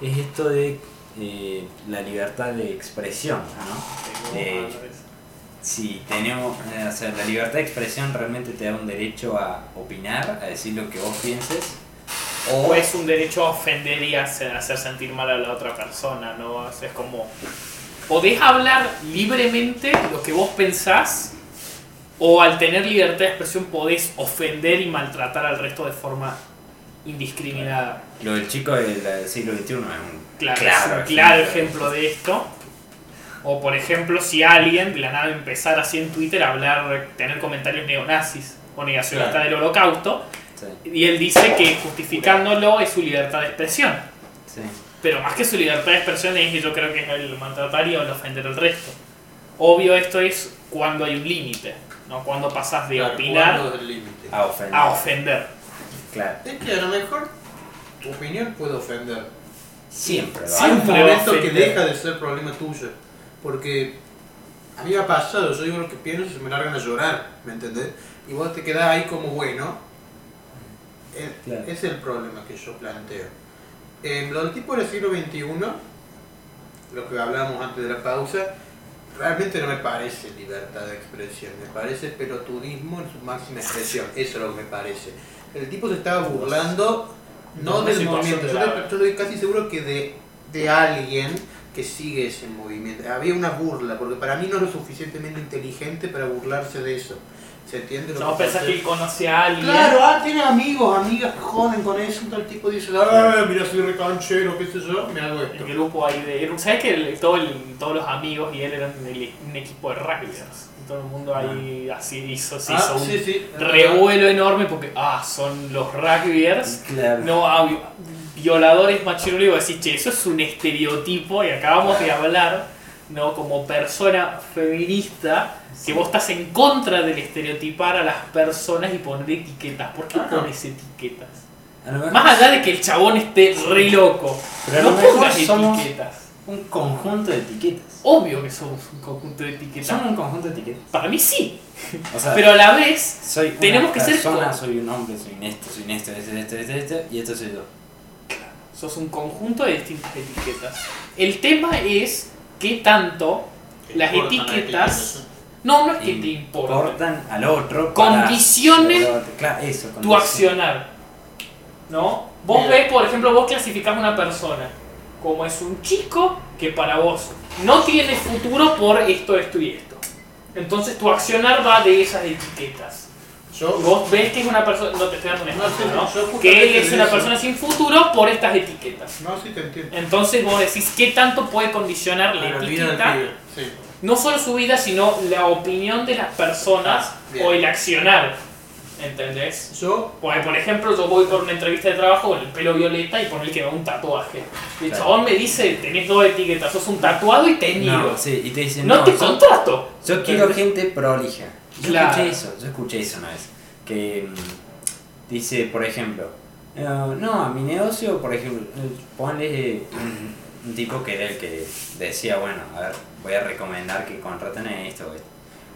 es esto de eh, la libertad de expresión, ¿no? Si tenemos, eh, o sea, la libertad de expresión realmente te da un derecho a opinar, a decir lo que vos pienses, o O es un derecho a ofender y a hacer, sentir mal a la otra persona, ¿no? O sea, es como. Podés hablar libremente lo que vos pensás, o al tener libertad de expresión podés ofender y maltratar al resto de forma indiscriminada. lo del chico del, siglo XXI es un Claro, claro, claro ejemplo. ejemplo de esto. O por ejemplo, si alguien de la nada empezara así en Twitter a hablar, tener comentarios neonazis o negacionistas Claro. del holocausto, Sí, y él dice que justificándolo es su libertad de expresión. sí. Pero más que su libertad de expresión es yo creo que es el maltratar y el ofender al resto. Obvio esto es cuando hay un límite, ¿no? Cuando pasas de Claro, opinar. A ofender. a ofender. Claro. Es que a lo mejor tu opinión puede ofender. Siempre lo Hay un Siempre momento que deja de ser problema tuyo. Porque a mí me ha pasado, yo digo lo que pienso y se me largan a llorar, ¿me entendés? Y vos te quedás ahí como bueno. Eh, Claro. Es el problema que yo planteo. Eh, lo del tipo del siglo XXI, lo que hablábamos antes de la pausa, realmente no me parece libertad de expresión, me parece pelotudismo en su máxima expresión, eso es lo que me parece. El tipo se estaba burlando no Una del movimiento, yo, yo estoy casi seguro que de, de alguien que sigue ese movimiento. Había una burla, porque para mí no es lo suficientemente inteligente para burlarse de eso. ¿Se entiende lo No que pensás que él conoce a alguien. Claro, ah, tiene amigos, amigas que joden con eso, un tal tipo dice, ah, mira, soy recanchero, qué sé yo, me hago esto. El grupo ahí de. ¿Sabes que el- todo el- todos los amigos y él eran un equipo de rugbyers? Todo el mundo ahí así hizo, se Ah, hizo un sí, es revuelo enorme porque, ah, son los rugbyers. Claro. No, ah, vi- violadores machirulos. Y vos decís, che, eso es un estereotipo. Y acabamos de hablar, ¿no? Como persona feminista, que vos estás en contra del estereotipar a las personas y poner etiquetas. ¿Por qué Ah, no. pones etiquetas? Más allá de que el chabón esté re loco, Pero no pongas somos- etiquetas. Un conjunto de etiquetas. Obvio que somos un conjunto de etiquetas. Somos un conjunto de etiquetas. Para mí sí, O sea, pero a la vez soy una tenemos que ser persona, co- soy un hombre, soy un esto, soy un esto, esto, esto, esto, esto, y esto soy yo. sos un conjunto de distintas etiquetas. El tema es qué tanto que las etiquetas no, no es que te importa Importan al otro. Condicionen Claro, eso, tu accionar. ¿No? Vos ves, por ejemplo, vos clasificás a una persona como es un chico que para vos no tiene futuro por esto, esto y esto. Entonces tu accionar va de esas etiquetas. Yo, Vos ves que es una persona, no te estoy dando un No, ejemplo, sí, ¿no? justamente Que él es una persona sin futuro por estas etiquetas. no, sí te entiendo. Entonces vos decís qué tanto puede condicionar la la etiqueta, sí. no solo su vida, sino la opinión de las personas Ah, o el accionar. ¿Entendés? Yo, Porque, por ejemplo, yo voy por una entrevista de trabajo con el pelo violeta y por el que va un tatuaje. Y el Claro. chabón me dice, tenés dos etiquetas, sos un tatuado y teñido. No, sí, y te dicen, no, no, te yo, contrato. yo quiero gente prolija. Yo Claro. escuché eso, yo escuché eso una vez. que mm, dice, por ejemplo, eh, no, a mi negocio, por ejemplo, eh, ponle un, un tipo que era el que decía, bueno, a ver, voy a recomendar que contraten esto o esto.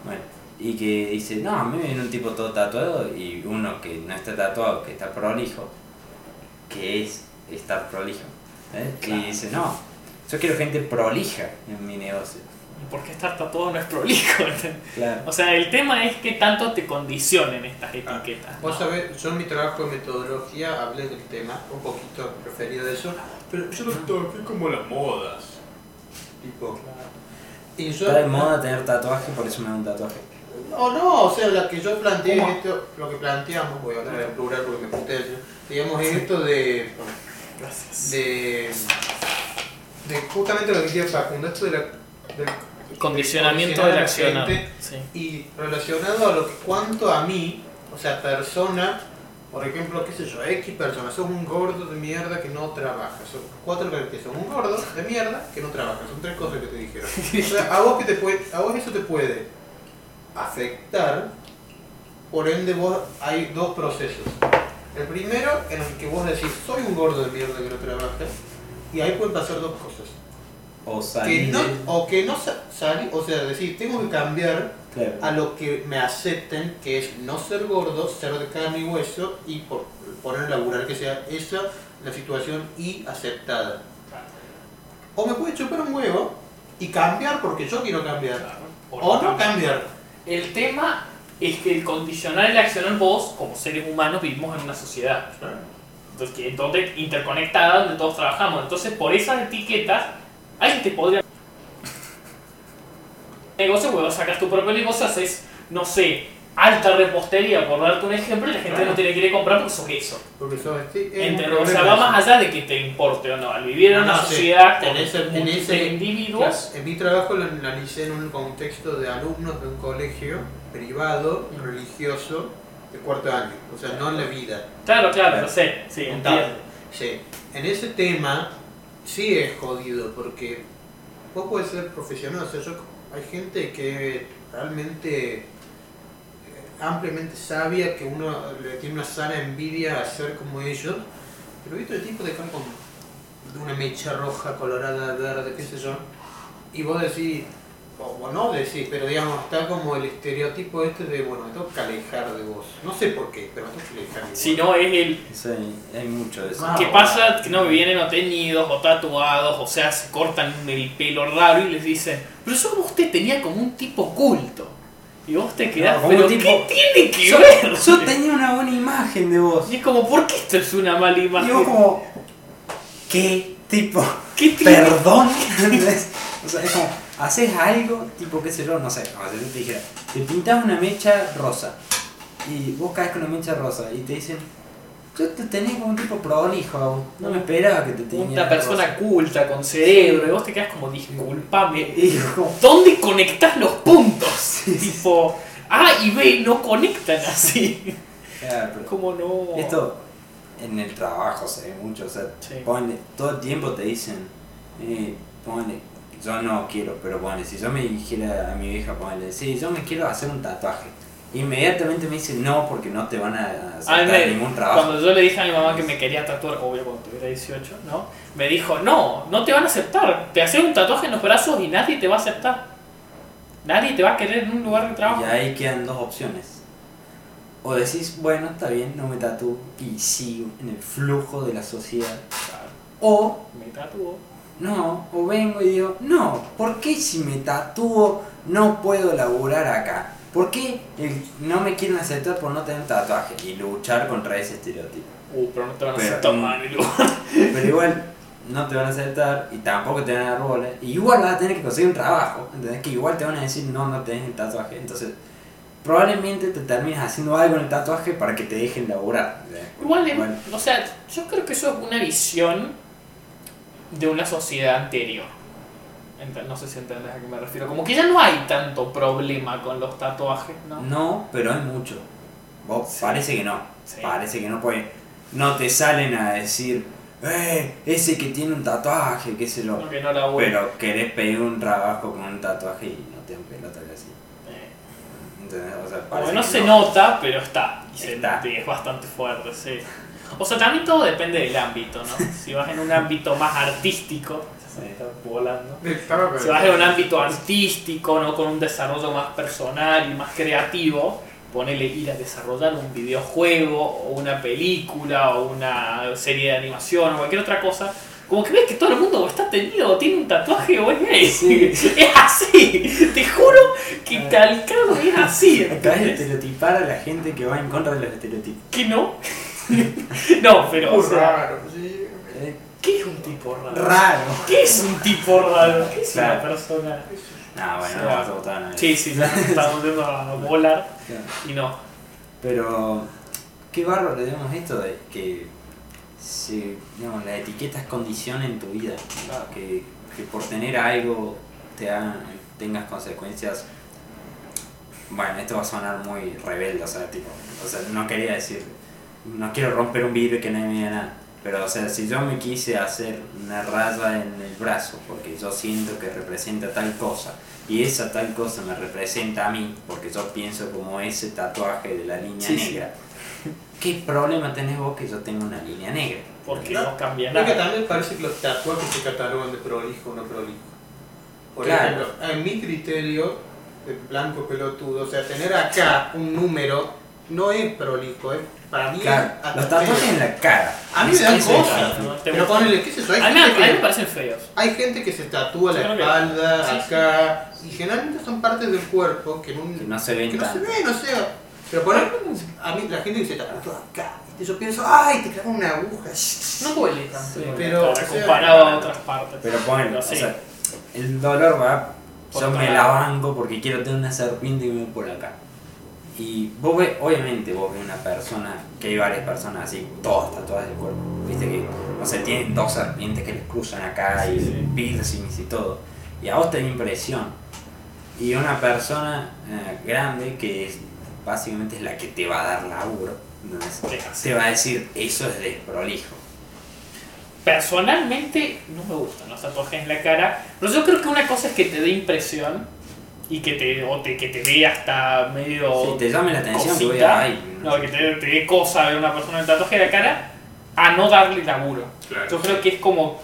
Bueno, y que dice, no, a mí viene un tipo todo tatuado y uno que no está tatuado, que está prolijo, que es estar prolijo. ¿eh? Claro. Y dice, no, yo quiero gente prolija en mi negocio. ¿Y por qué estar tatuado no es prolijo? [laughs] Claro. o sea, el tema es que tanto te condicionen estas etiquetas. Vos ¿no? sabés, yo en mi trabajo de metodología hablé del tema, un poquito referido a eso, pero yo lo toqué como las modas. Tipo. Y yo, Está de moda tener tatuaje, por eso me da un tatuaje. No, no, o sea, la que yo planteé esto, lo que planteamos, voy a hablar en plural porque me puse digamos, es esto de, Gracias. de, de justamente lo que decía Facundo, esto de la, del Condicionamiento del accionar. Sí. Y relacionado a lo que cuanto a mí, o sea, persona, por ejemplo, qué sé yo, X persona, sos un gordo de mierda que no trabaja. Son cuatro características. Un gordo de mierda que no trabaja. Son tres cosas que te dijeron. [laughs] O sea, a vos, que te puede, a vos eso te puede afectar, por ende vos hay dos procesos. El primero en el que vos decís, soy un gordo de mierda que no trabaja, y ahí pueden pasar dos cosas. O Que salir no, de- o que no sa- salí, o sea, decir, tengo que cambiar Claro. a lo que me acepten, que es no ser gordo, ser de carne y hueso y por, poner laburar que sea esa la situación y aceptada. O me puede chupar un huevo y cambiar porque yo quiero cambiar. Por O lo no tanto, cambiar. El tema es que el condicionar el accionar vos, como seres humanos, vivimos en una sociedad. Entonces, interconectada, donde todos trabajamos. Entonces, por esas etiquetas, alguien te podría. [laughs] negocio, vos sacas tu propio negocio, haces, no sé, alta repostería, por darte un ejemplo, y la gente Claro. no te la quiere comprar porque sos eso. Porque sos este? O sea, va más allá de que te importe o no. Al vivir en No, una no, sociedad En con ese- en ese- individuos, En mi trabajo lo analicé en un contexto de alumnos de un colegio privado, Mm. religioso, de cuarto año. O sea, no en la vida. claro, claro, lo sé, sí, entiendo. Sí, en ese tema sí es jodido porque vos puedes ser profesional, o sea, yo, hay gente que realmente ampliamente sabia que uno le tiene una sana envidia a ser como ellos, pero he visto el tipo de con de una mecha roja, colorada, verde, qué sé yo, y vos decís, o, no decís, pero digamos, está como el estereotipo este de, bueno, me tengo que alejar de vos. No sé por qué, pero me tengo que alejar de vos. Si no es el Eso hay, hay mucho de eso. Ah, ¿Qué bueno. pasa? Que no vienen o teñidos o tatuados, o sea, se cortan el pelo raro y les dicen, pero como usted tenía como un tipo culto. Y vos te quedás, No, pero tipo- ¿qué tiene que Yo, ver? yo tenía una buena imagen de vos. Y es como, ¿por qué esto es una mala Y imagen? vos como, ¿qué? Tipo, ¿Qué perdón. ¿entendés? o sea, es como, haces algo, tipo, qué sé yo, no sé, como si yo te dijera, te pintas una mecha rosa. Y vos caes con una mecha rosa y te dicen, yo te tenía como un tipo prolijo, no me esperaba que te tenía. Una persona culta, con cerebro, y vos te quedas como, disculpame. [laughs] Como, ¿Dónde conectás los puntos? [laughs] tipo, A y B no conectan así. [laughs] "Claro, pero ¿Cómo no? Esto en el trabajo se ve mucho, o sea, Sí. ponle, todo el tiempo te dicen, eh, ponle, yo no quiero, pero ponle, si yo me dijera a mi vieja, ponle, sí, yo me quiero hacer un tatuaje, inmediatamente me dicen no porque no te van a A mí aceptar me- ningún trabajo. Cuando yo le dije a mi mamá que me quería tatuar, obvio cuando tuviera 18, ¿no? Me dijo, no, no te van a aceptar. Te haces un tatuaje en los brazos y nadie te va a aceptar. Nadie te va a querer en un lugar de trabajo. Y ahí quedan dos opciones. O decís, bueno, está bien, no me tatúo y sigo en el flujo de la sociedad. O Me tatuó. No, o vengo y digo, no, ¿por qué si me tatúo no puedo laburar acá? ¿Por qué el- no me quieren aceptar por no tener tatuaje? Y luchar contra ese estereotipo. Uh, pero no te van a Pero- aceptar lugar. [laughs] Pero igual no te van a aceptar y tampoco te van a dar bola. Y igual vas a tener que conseguir un trabajo. ¿Entendés? Que igual te van a decir, no, no tenés el tatuaje. Entonces, probablemente te termines haciendo algo en el tatuaje para que te dejen laburar. ¿entendés? Igual, em, o sea, yo creo que eso es una visión de una sociedad anterior. No sé si entendés a qué me refiero. Como que ya no hay tanto problema con los tatuajes, ¿no? No, pero hay mucho. Vos, Sí. Parece que no. Sí. Parece que no puede. No te salen a decir, eh, ese que tiene un tatuaje, qué sé yo. No, que no laburo. Pero querés pedir un trabajo con un tatuaje y no te dan pelota así. Eh. O sea, parece no que se nota, pero está. Está. es bastante fuerte, sí. O sea, también todo depende del ámbito, ¿no? [laughs] Si vas en un ámbito más artístico, se está volando. Si vas en un ámbito artístico, ¿no? Con un desarrollo más personal y más creativo, ponele ir a desarrollar un videojuego o una película o una serie de animación o cualquier otra cosa, como que ves que todo el mundo está tenido o tiene un tatuaje o es gay. Sí. [laughs] Es así, te juro que Ah. calcado es así. Acabas de estereotipar a la gente que va en contra de los estereotipos. ¿Que no? [laughs] no, pero, o Muy sea, raro, sí. ¿Qué es un tipo raro? Raro. ¿Qué es un tipo raro? ¿Qué es una persona? No, bueno, no vas a votar a nadie. Sí, sí, [laughs] estamos yendo a volar Claro. y no. Pero, qué bárbaro, digamos, esto de que se, digamos, las etiquetas condicionen tu vida. ¿no? Que, que por tener algo te hagan- tengas consecuencias. Bueno, esto va a sonar muy rebelde, o sea, tipo, o sea, no quería decir, no quiero romper un vidrio y que nadie me diga nada. Pero, o sea, si yo me quise hacer una raya en el brazo porque yo siento que representa tal cosa y esa tal cosa me representa a mí porque yo pienso como ese tatuaje de la línea Sí, sí. negra, ¿qué problema tenés vos que yo tenga una línea negra? Porque No, no cambia nada. también parece que los tatuajes se catalogan de prolijo o no prolijo. Por Claro. ejemplo, en mi criterio, de blanco pelotudo, o sea, tener acá un número no es prolijo, es para mí Claro, es los tatuajes en la cara. A mí me dan cosas, pero ponele, ¿qué es eso? Hay A mí, me- gente a mí me que- parecen feos. Hay gente que se tatúa Yo la que- espalda, sí, sí. acá, y generalmente son partes del cuerpo que, en un- Que no se ven que no se ven, o sea. Pero por ejemplo, a mí la gente que se tatúa acá, y yo pienso, ¡ay! Te clava una aguja. No duele tanto. Sí, pero comparado a otras partes. Pero ponele, o sea, el dolor va, yo me la banco porque quiero tener una serpiente y me voy por acá. Y vos ves, obviamente vos ves una persona, que hay varias personas así, todas tatuadas del cuerpo, viste que, o sea, tienen dos serpientes que les cruzan acá Sí, y sí. piercings y todo. Y a vos te da impresión. Y una persona eh, grande que es, básicamente es la que te va a dar laburo, te va a decir, eso es desprolijo. Personalmente no me gustan los tatuajes en la cara, pero yo creo que una cosa es que te dé impresión y que te, o te, que te dé hasta medio Si te llame la atención, cosita, a... ay, no, que te, te dé cosa ver una persona en tatuaje en la cara, a no darle laburo. Yo creo que es como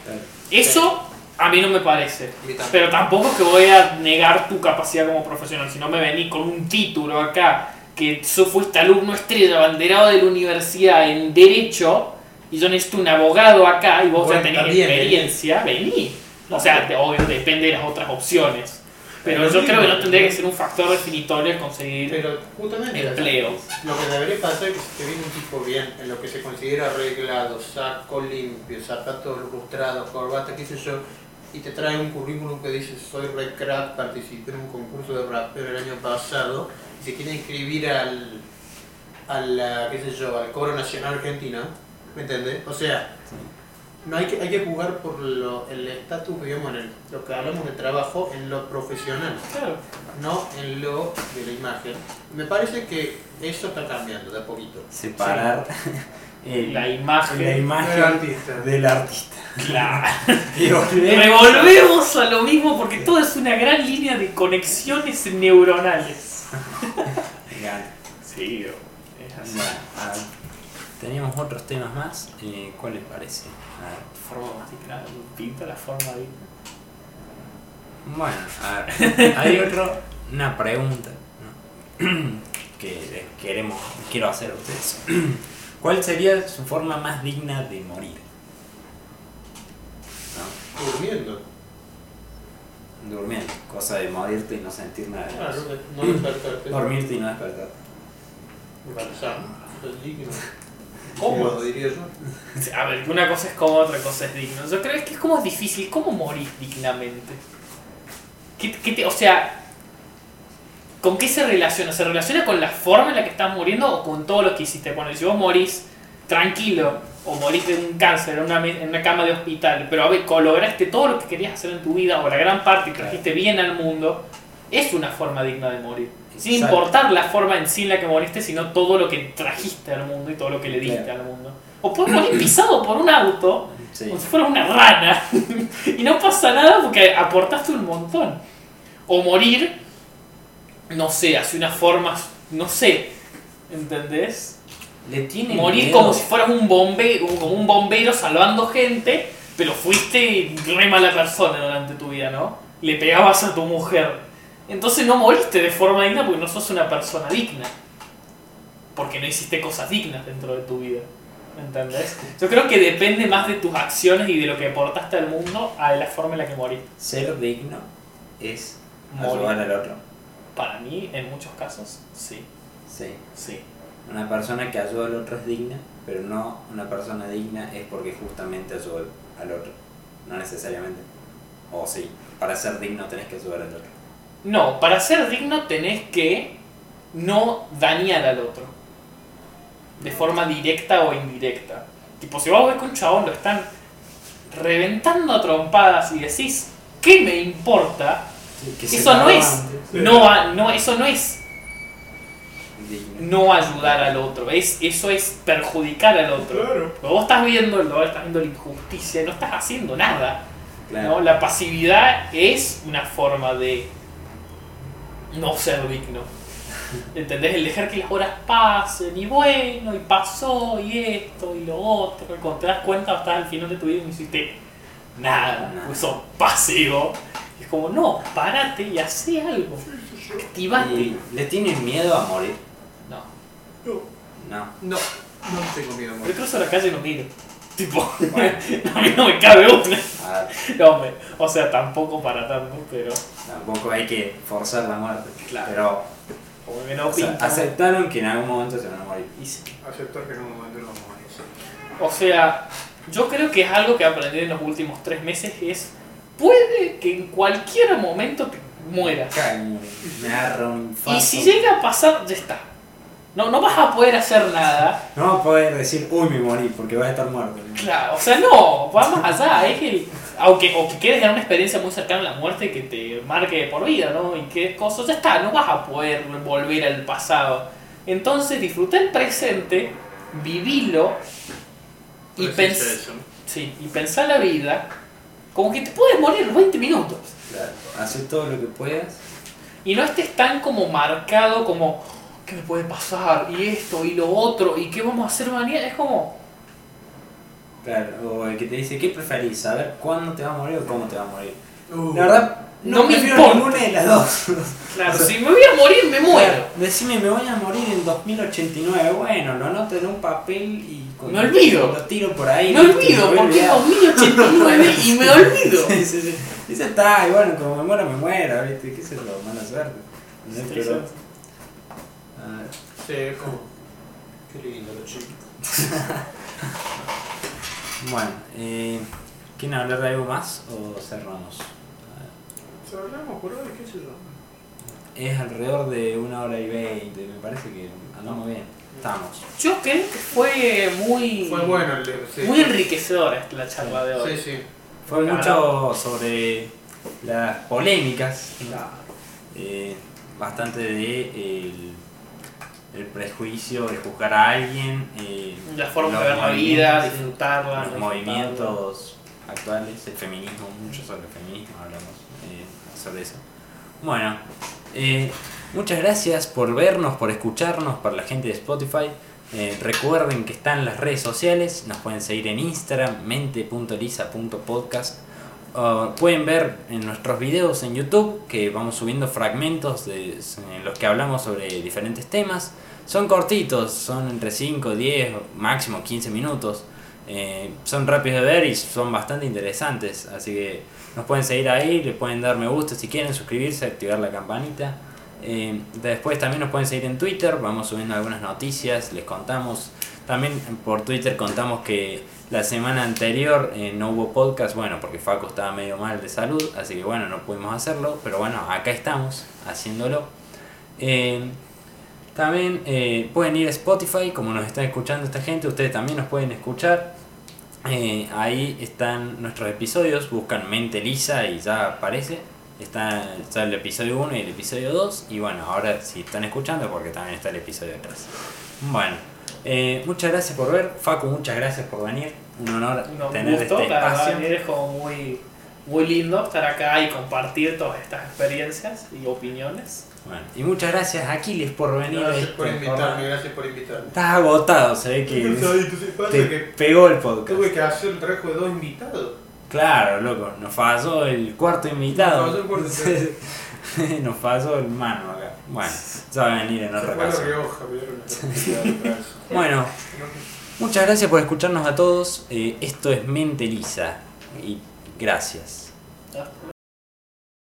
eso a mí no me parece. Pero tampoco es que voy a negar tu capacidad como profesional. Si no me venís con un título acá, que tú fuiste alumno estrella, abanderado de la universidad en Derecho, y yo necesito un abogado acá, y vos Bueno, ya tenés experiencia, vení. O sea, te- obvio, depende de las otras opciones. Pero yo creo que no tendría que ser un factor definitorio el conseguir Pero justamente empleo. lo que debería pasar es que si te viene un tipo bien, en lo que se considera arreglado, saco limpio, zapatos lustrados, corbata, qué sé yo, y te trae un currículum que dice soy red crack, participé en un concurso de rapero el año pasado, y se quiere inscribir al, al, qué sé yo, al coro nacional argentino, ¿me entendés? O sea, no hay que, hay que jugar por lo, el estatus, digamos, en el- lo que hablamos de trabajo, en lo profesional Claro. no en lo de la imagen. Me parece que eso está cambiando de a poquito. separar [laughs] el- La imagen. la imagen Del artista. del artista. Claro. [laughs] Revolvemos a lo mismo porque todo es una gran línea de conexiones neuronales. [laughs] Sí, es así. bueno, a ver, teníamos otros temas más. eh, ¿Cuál les parece? A ver. Forma más digna, pinta la forma digna. Bueno, a ver, [laughs] hay otro, una pregunta ¿no? [clears throat] que les queremos, quiero hacer a ustedes. [clears throat] ¿Cuál sería su forma más digna de morir? ¿No? Durmiendo. Durmiendo, cosa de morirte y no sentir nada. Claro, no despertarte. [clears throat] Dormirte y no despertar. Sano, es digno. ¿Cómo? [laughs] Cómodo, diría yo. [laughs] A ver, una cosa es como otra cosa es digno. Yo creo que es como difícil. ¿Cómo morir dignamente? ¿Qué, qué te, o sea, ¿con qué se relaciona? ¿Se relaciona con la forma en la que estás muriendo o con todo lo que hiciste? Bueno, si vos morís tranquilo o morís de un cáncer en una, en una cama de hospital, pero a ver, lograste todo lo que querías hacer en tu vida o la gran parte y trajiste bien al mundo, es una forma digna de morir. Sin Exacto. importar la forma en sí en la que moriste, sino todo lo que trajiste al mundo y todo lo que le diste Claro. al mundo. O puedes morir pisado por un auto, Sí. como si fuera una rana, [laughs] y no pasa nada porque aportaste un montón. O morir, no sé, hace unas formas, no sé, ¿Entendés? Le tiene Morir miedo. como si fueras un bombero, como un bombero salvando gente, pero fuiste re mala persona durante tu vida, ¿no? Le pegabas a tu mujer. Entonces no moriste de forma digna porque no sos una persona digna. Porque no hiciste cosas dignas dentro de tu vida. ¿Entendés? Yo creo que depende más de tus acciones y de lo que aportaste al mundo a la forma en la que moriste. Ser digno es Morir. ayudar al otro. Para mí, en muchos casos, sí. Sí. Sí. Una persona que ayuda al otro es digna, pero no una persona digna es porque justamente ayuda al otro. No necesariamente. O sí, para ser digno tenés que ayudar al otro. No, para ser digno tenés que no dañar al otro. De forma directa o indirecta. Tipo, si vos ves que un chabón lo están reventando a trompadas y decís, ¿qué me importa? Que Eso no es, no, a- no, eso no es no ayudar al otro, es, eso es perjudicar al otro. Claro. Vos estás viendo, el dolor, estás viendo la injusticia, no estás haciendo nada. Claro. ¿no? La pasividad es una forma de no ser digno. ¿Entendés? El dejar que las horas pasen y bueno, y pasó, y esto, y lo otro. Y cuando te das cuenta, estás al final de tu vida y no hiciste nada. Nada. Pues sos pasivo. Y es como, no, párate y hacé algo. Activate. ¿Y ¿Le tienen miedo a morir? No. No, No. no, no tengo miedo a Yo morir. cruzo la calle y no miro. Tipo, [laughs] Bueno. a mí no me cabe una. A- No, hombre, o sea, tampoco para tanto, pero tampoco hay que forzar la muerte. Claro. Pero como que no o sea, aceptaron que en algún momento se van a morir. Y sí. Aceptar que en un momento no vamos a morir. O sea, yo creo que es algo que aprendí en los últimos tres meses es puede que en cualquier momento te mueras. Cago, Me agarra un infarto. Y si llega a pasar, ya está. No, no vas a poder hacer nada. No vas a poder decir, uy, me morí, porque vas a estar muerto. Claro, o sea, no, va más allá. Es el, aunque, o que quieres tener una experiencia muy cercana a la muerte que te marque de por vida, ¿no? Y qué cosas, ya está, no vas a poder volver al pasado. Entonces disfruta el presente, vivilo y eso. sí, y pensá la vida como que te puedes morir en 20 minutos. Claro. Hacer todo lo que puedas. Y no estés tan como marcado como, ¿qué me puede pasar? Y esto, y lo otro, y qué vamos a hacer mañana. Es como, Claro. O el que te dice, ¿qué preferís? ¿Saber cuándo te va a morir o cómo te va a morir? Uh, La verdad, No no, me importa. ninguna de las dos. claro, [laughs] O sea, si me voy a morir, me muero. Claro, Decime, me voy a morir en 2089. Bueno, lo anoto en un papel y con- Me olvido. lo tiro por ahí. Me olvido, porque es olvidar. 2089 y me [laughs] olvido. Sí, sí, sí. Y ya está, y bueno, como me muero, me muero, ¿viste? ¿Qué sé yo? Mala suerte. No Sí, es como. Qué lindo lo chico. [laughs] bueno, eh, ¿quieren hablar de algo más o cerramos? Hablamos por hoy, qué sé yo. Es alrededor de una hora y veinte, me parece que andamos bien. Estamos. Yo creo que fue muy, Fue bueno el. Sí. muy enriquecedora la charla de hoy. Sí, sí. Fue mucho sobre las polémicas, eh, bastante de el, el prejuicio de juzgar a alguien, eh, La forma de ver la vida, movimientos, disfrutarla. los movimientos actuales, el feminismo, mucho sobre el feminismo hablamos eh, sobre eso. Bueno, eh, muchas gracias por vernos, por escucharnos, para la gente de Spotify. Eh, recuerden que están las redes sociales, nos pueden seguir en Instagram, mente.lisa.podcast. Uh, pueden ver en nuestros videos en YouTube que vamos subiendo fragmentos de, en los que hablamos sobre diferentes temas. Son cortitos, son entre 5, 10, máximo 15 minutos. Eh, son rápidos de ver y son bastante interesantes. Así que nos pueden seguir ahí, le pueden dar me gusta si quieren, suscribirse, activar la campanita. Eh, después también nos pueden seguir en Twitter, vamos subiendo algunas noticias, les contamos. También por Twitter contamos que la semana anterior eh, no hubo podcast, bueno, porque Faco estaba medio mal de salud, así que bueno, no pudimos hacerlo, pero bueno, acá estamos haciéndolo. Eh, también eh, pueden ir a Spotify, como nos están escuchando esta gente, ustedes también nos pueden escuchar. Eh, ahí están nuestros episodios, buscan Mente Lisa y ya aparece. Está, está el episodio 1 y el episodio 2. Y bueno, ahora si están escuchando, porque también está el episodio 3. Bueno, eh, muchas gracias por ver. Facu, muchas gracias por venir. Un honor Un tener gusto, este espacio. venir es como muy muy lindo estar acá y compartir todas estas experiencias y opiniones. Bueno, y muchas gracias Aquiles por venir Gracias este por invitarme, gracias por invitarme. Estás agotado, se ve [laughs] te que pegó el podcast. tuve que hacer el trabajo de dos invitados. Claro, loco, nos falló el cuarto invitado. Nos falló el cuarto [laughs] invitado. [laughs] nos falló el mano acá. Bueno, a venir en otra fue a La ocasión. Rioja, me dieron una oportunidad de trabajo. [laughs] Bueno, muchas gracias por escucharnos a todos. Eh, esto es Mente Lisa. Y gracias.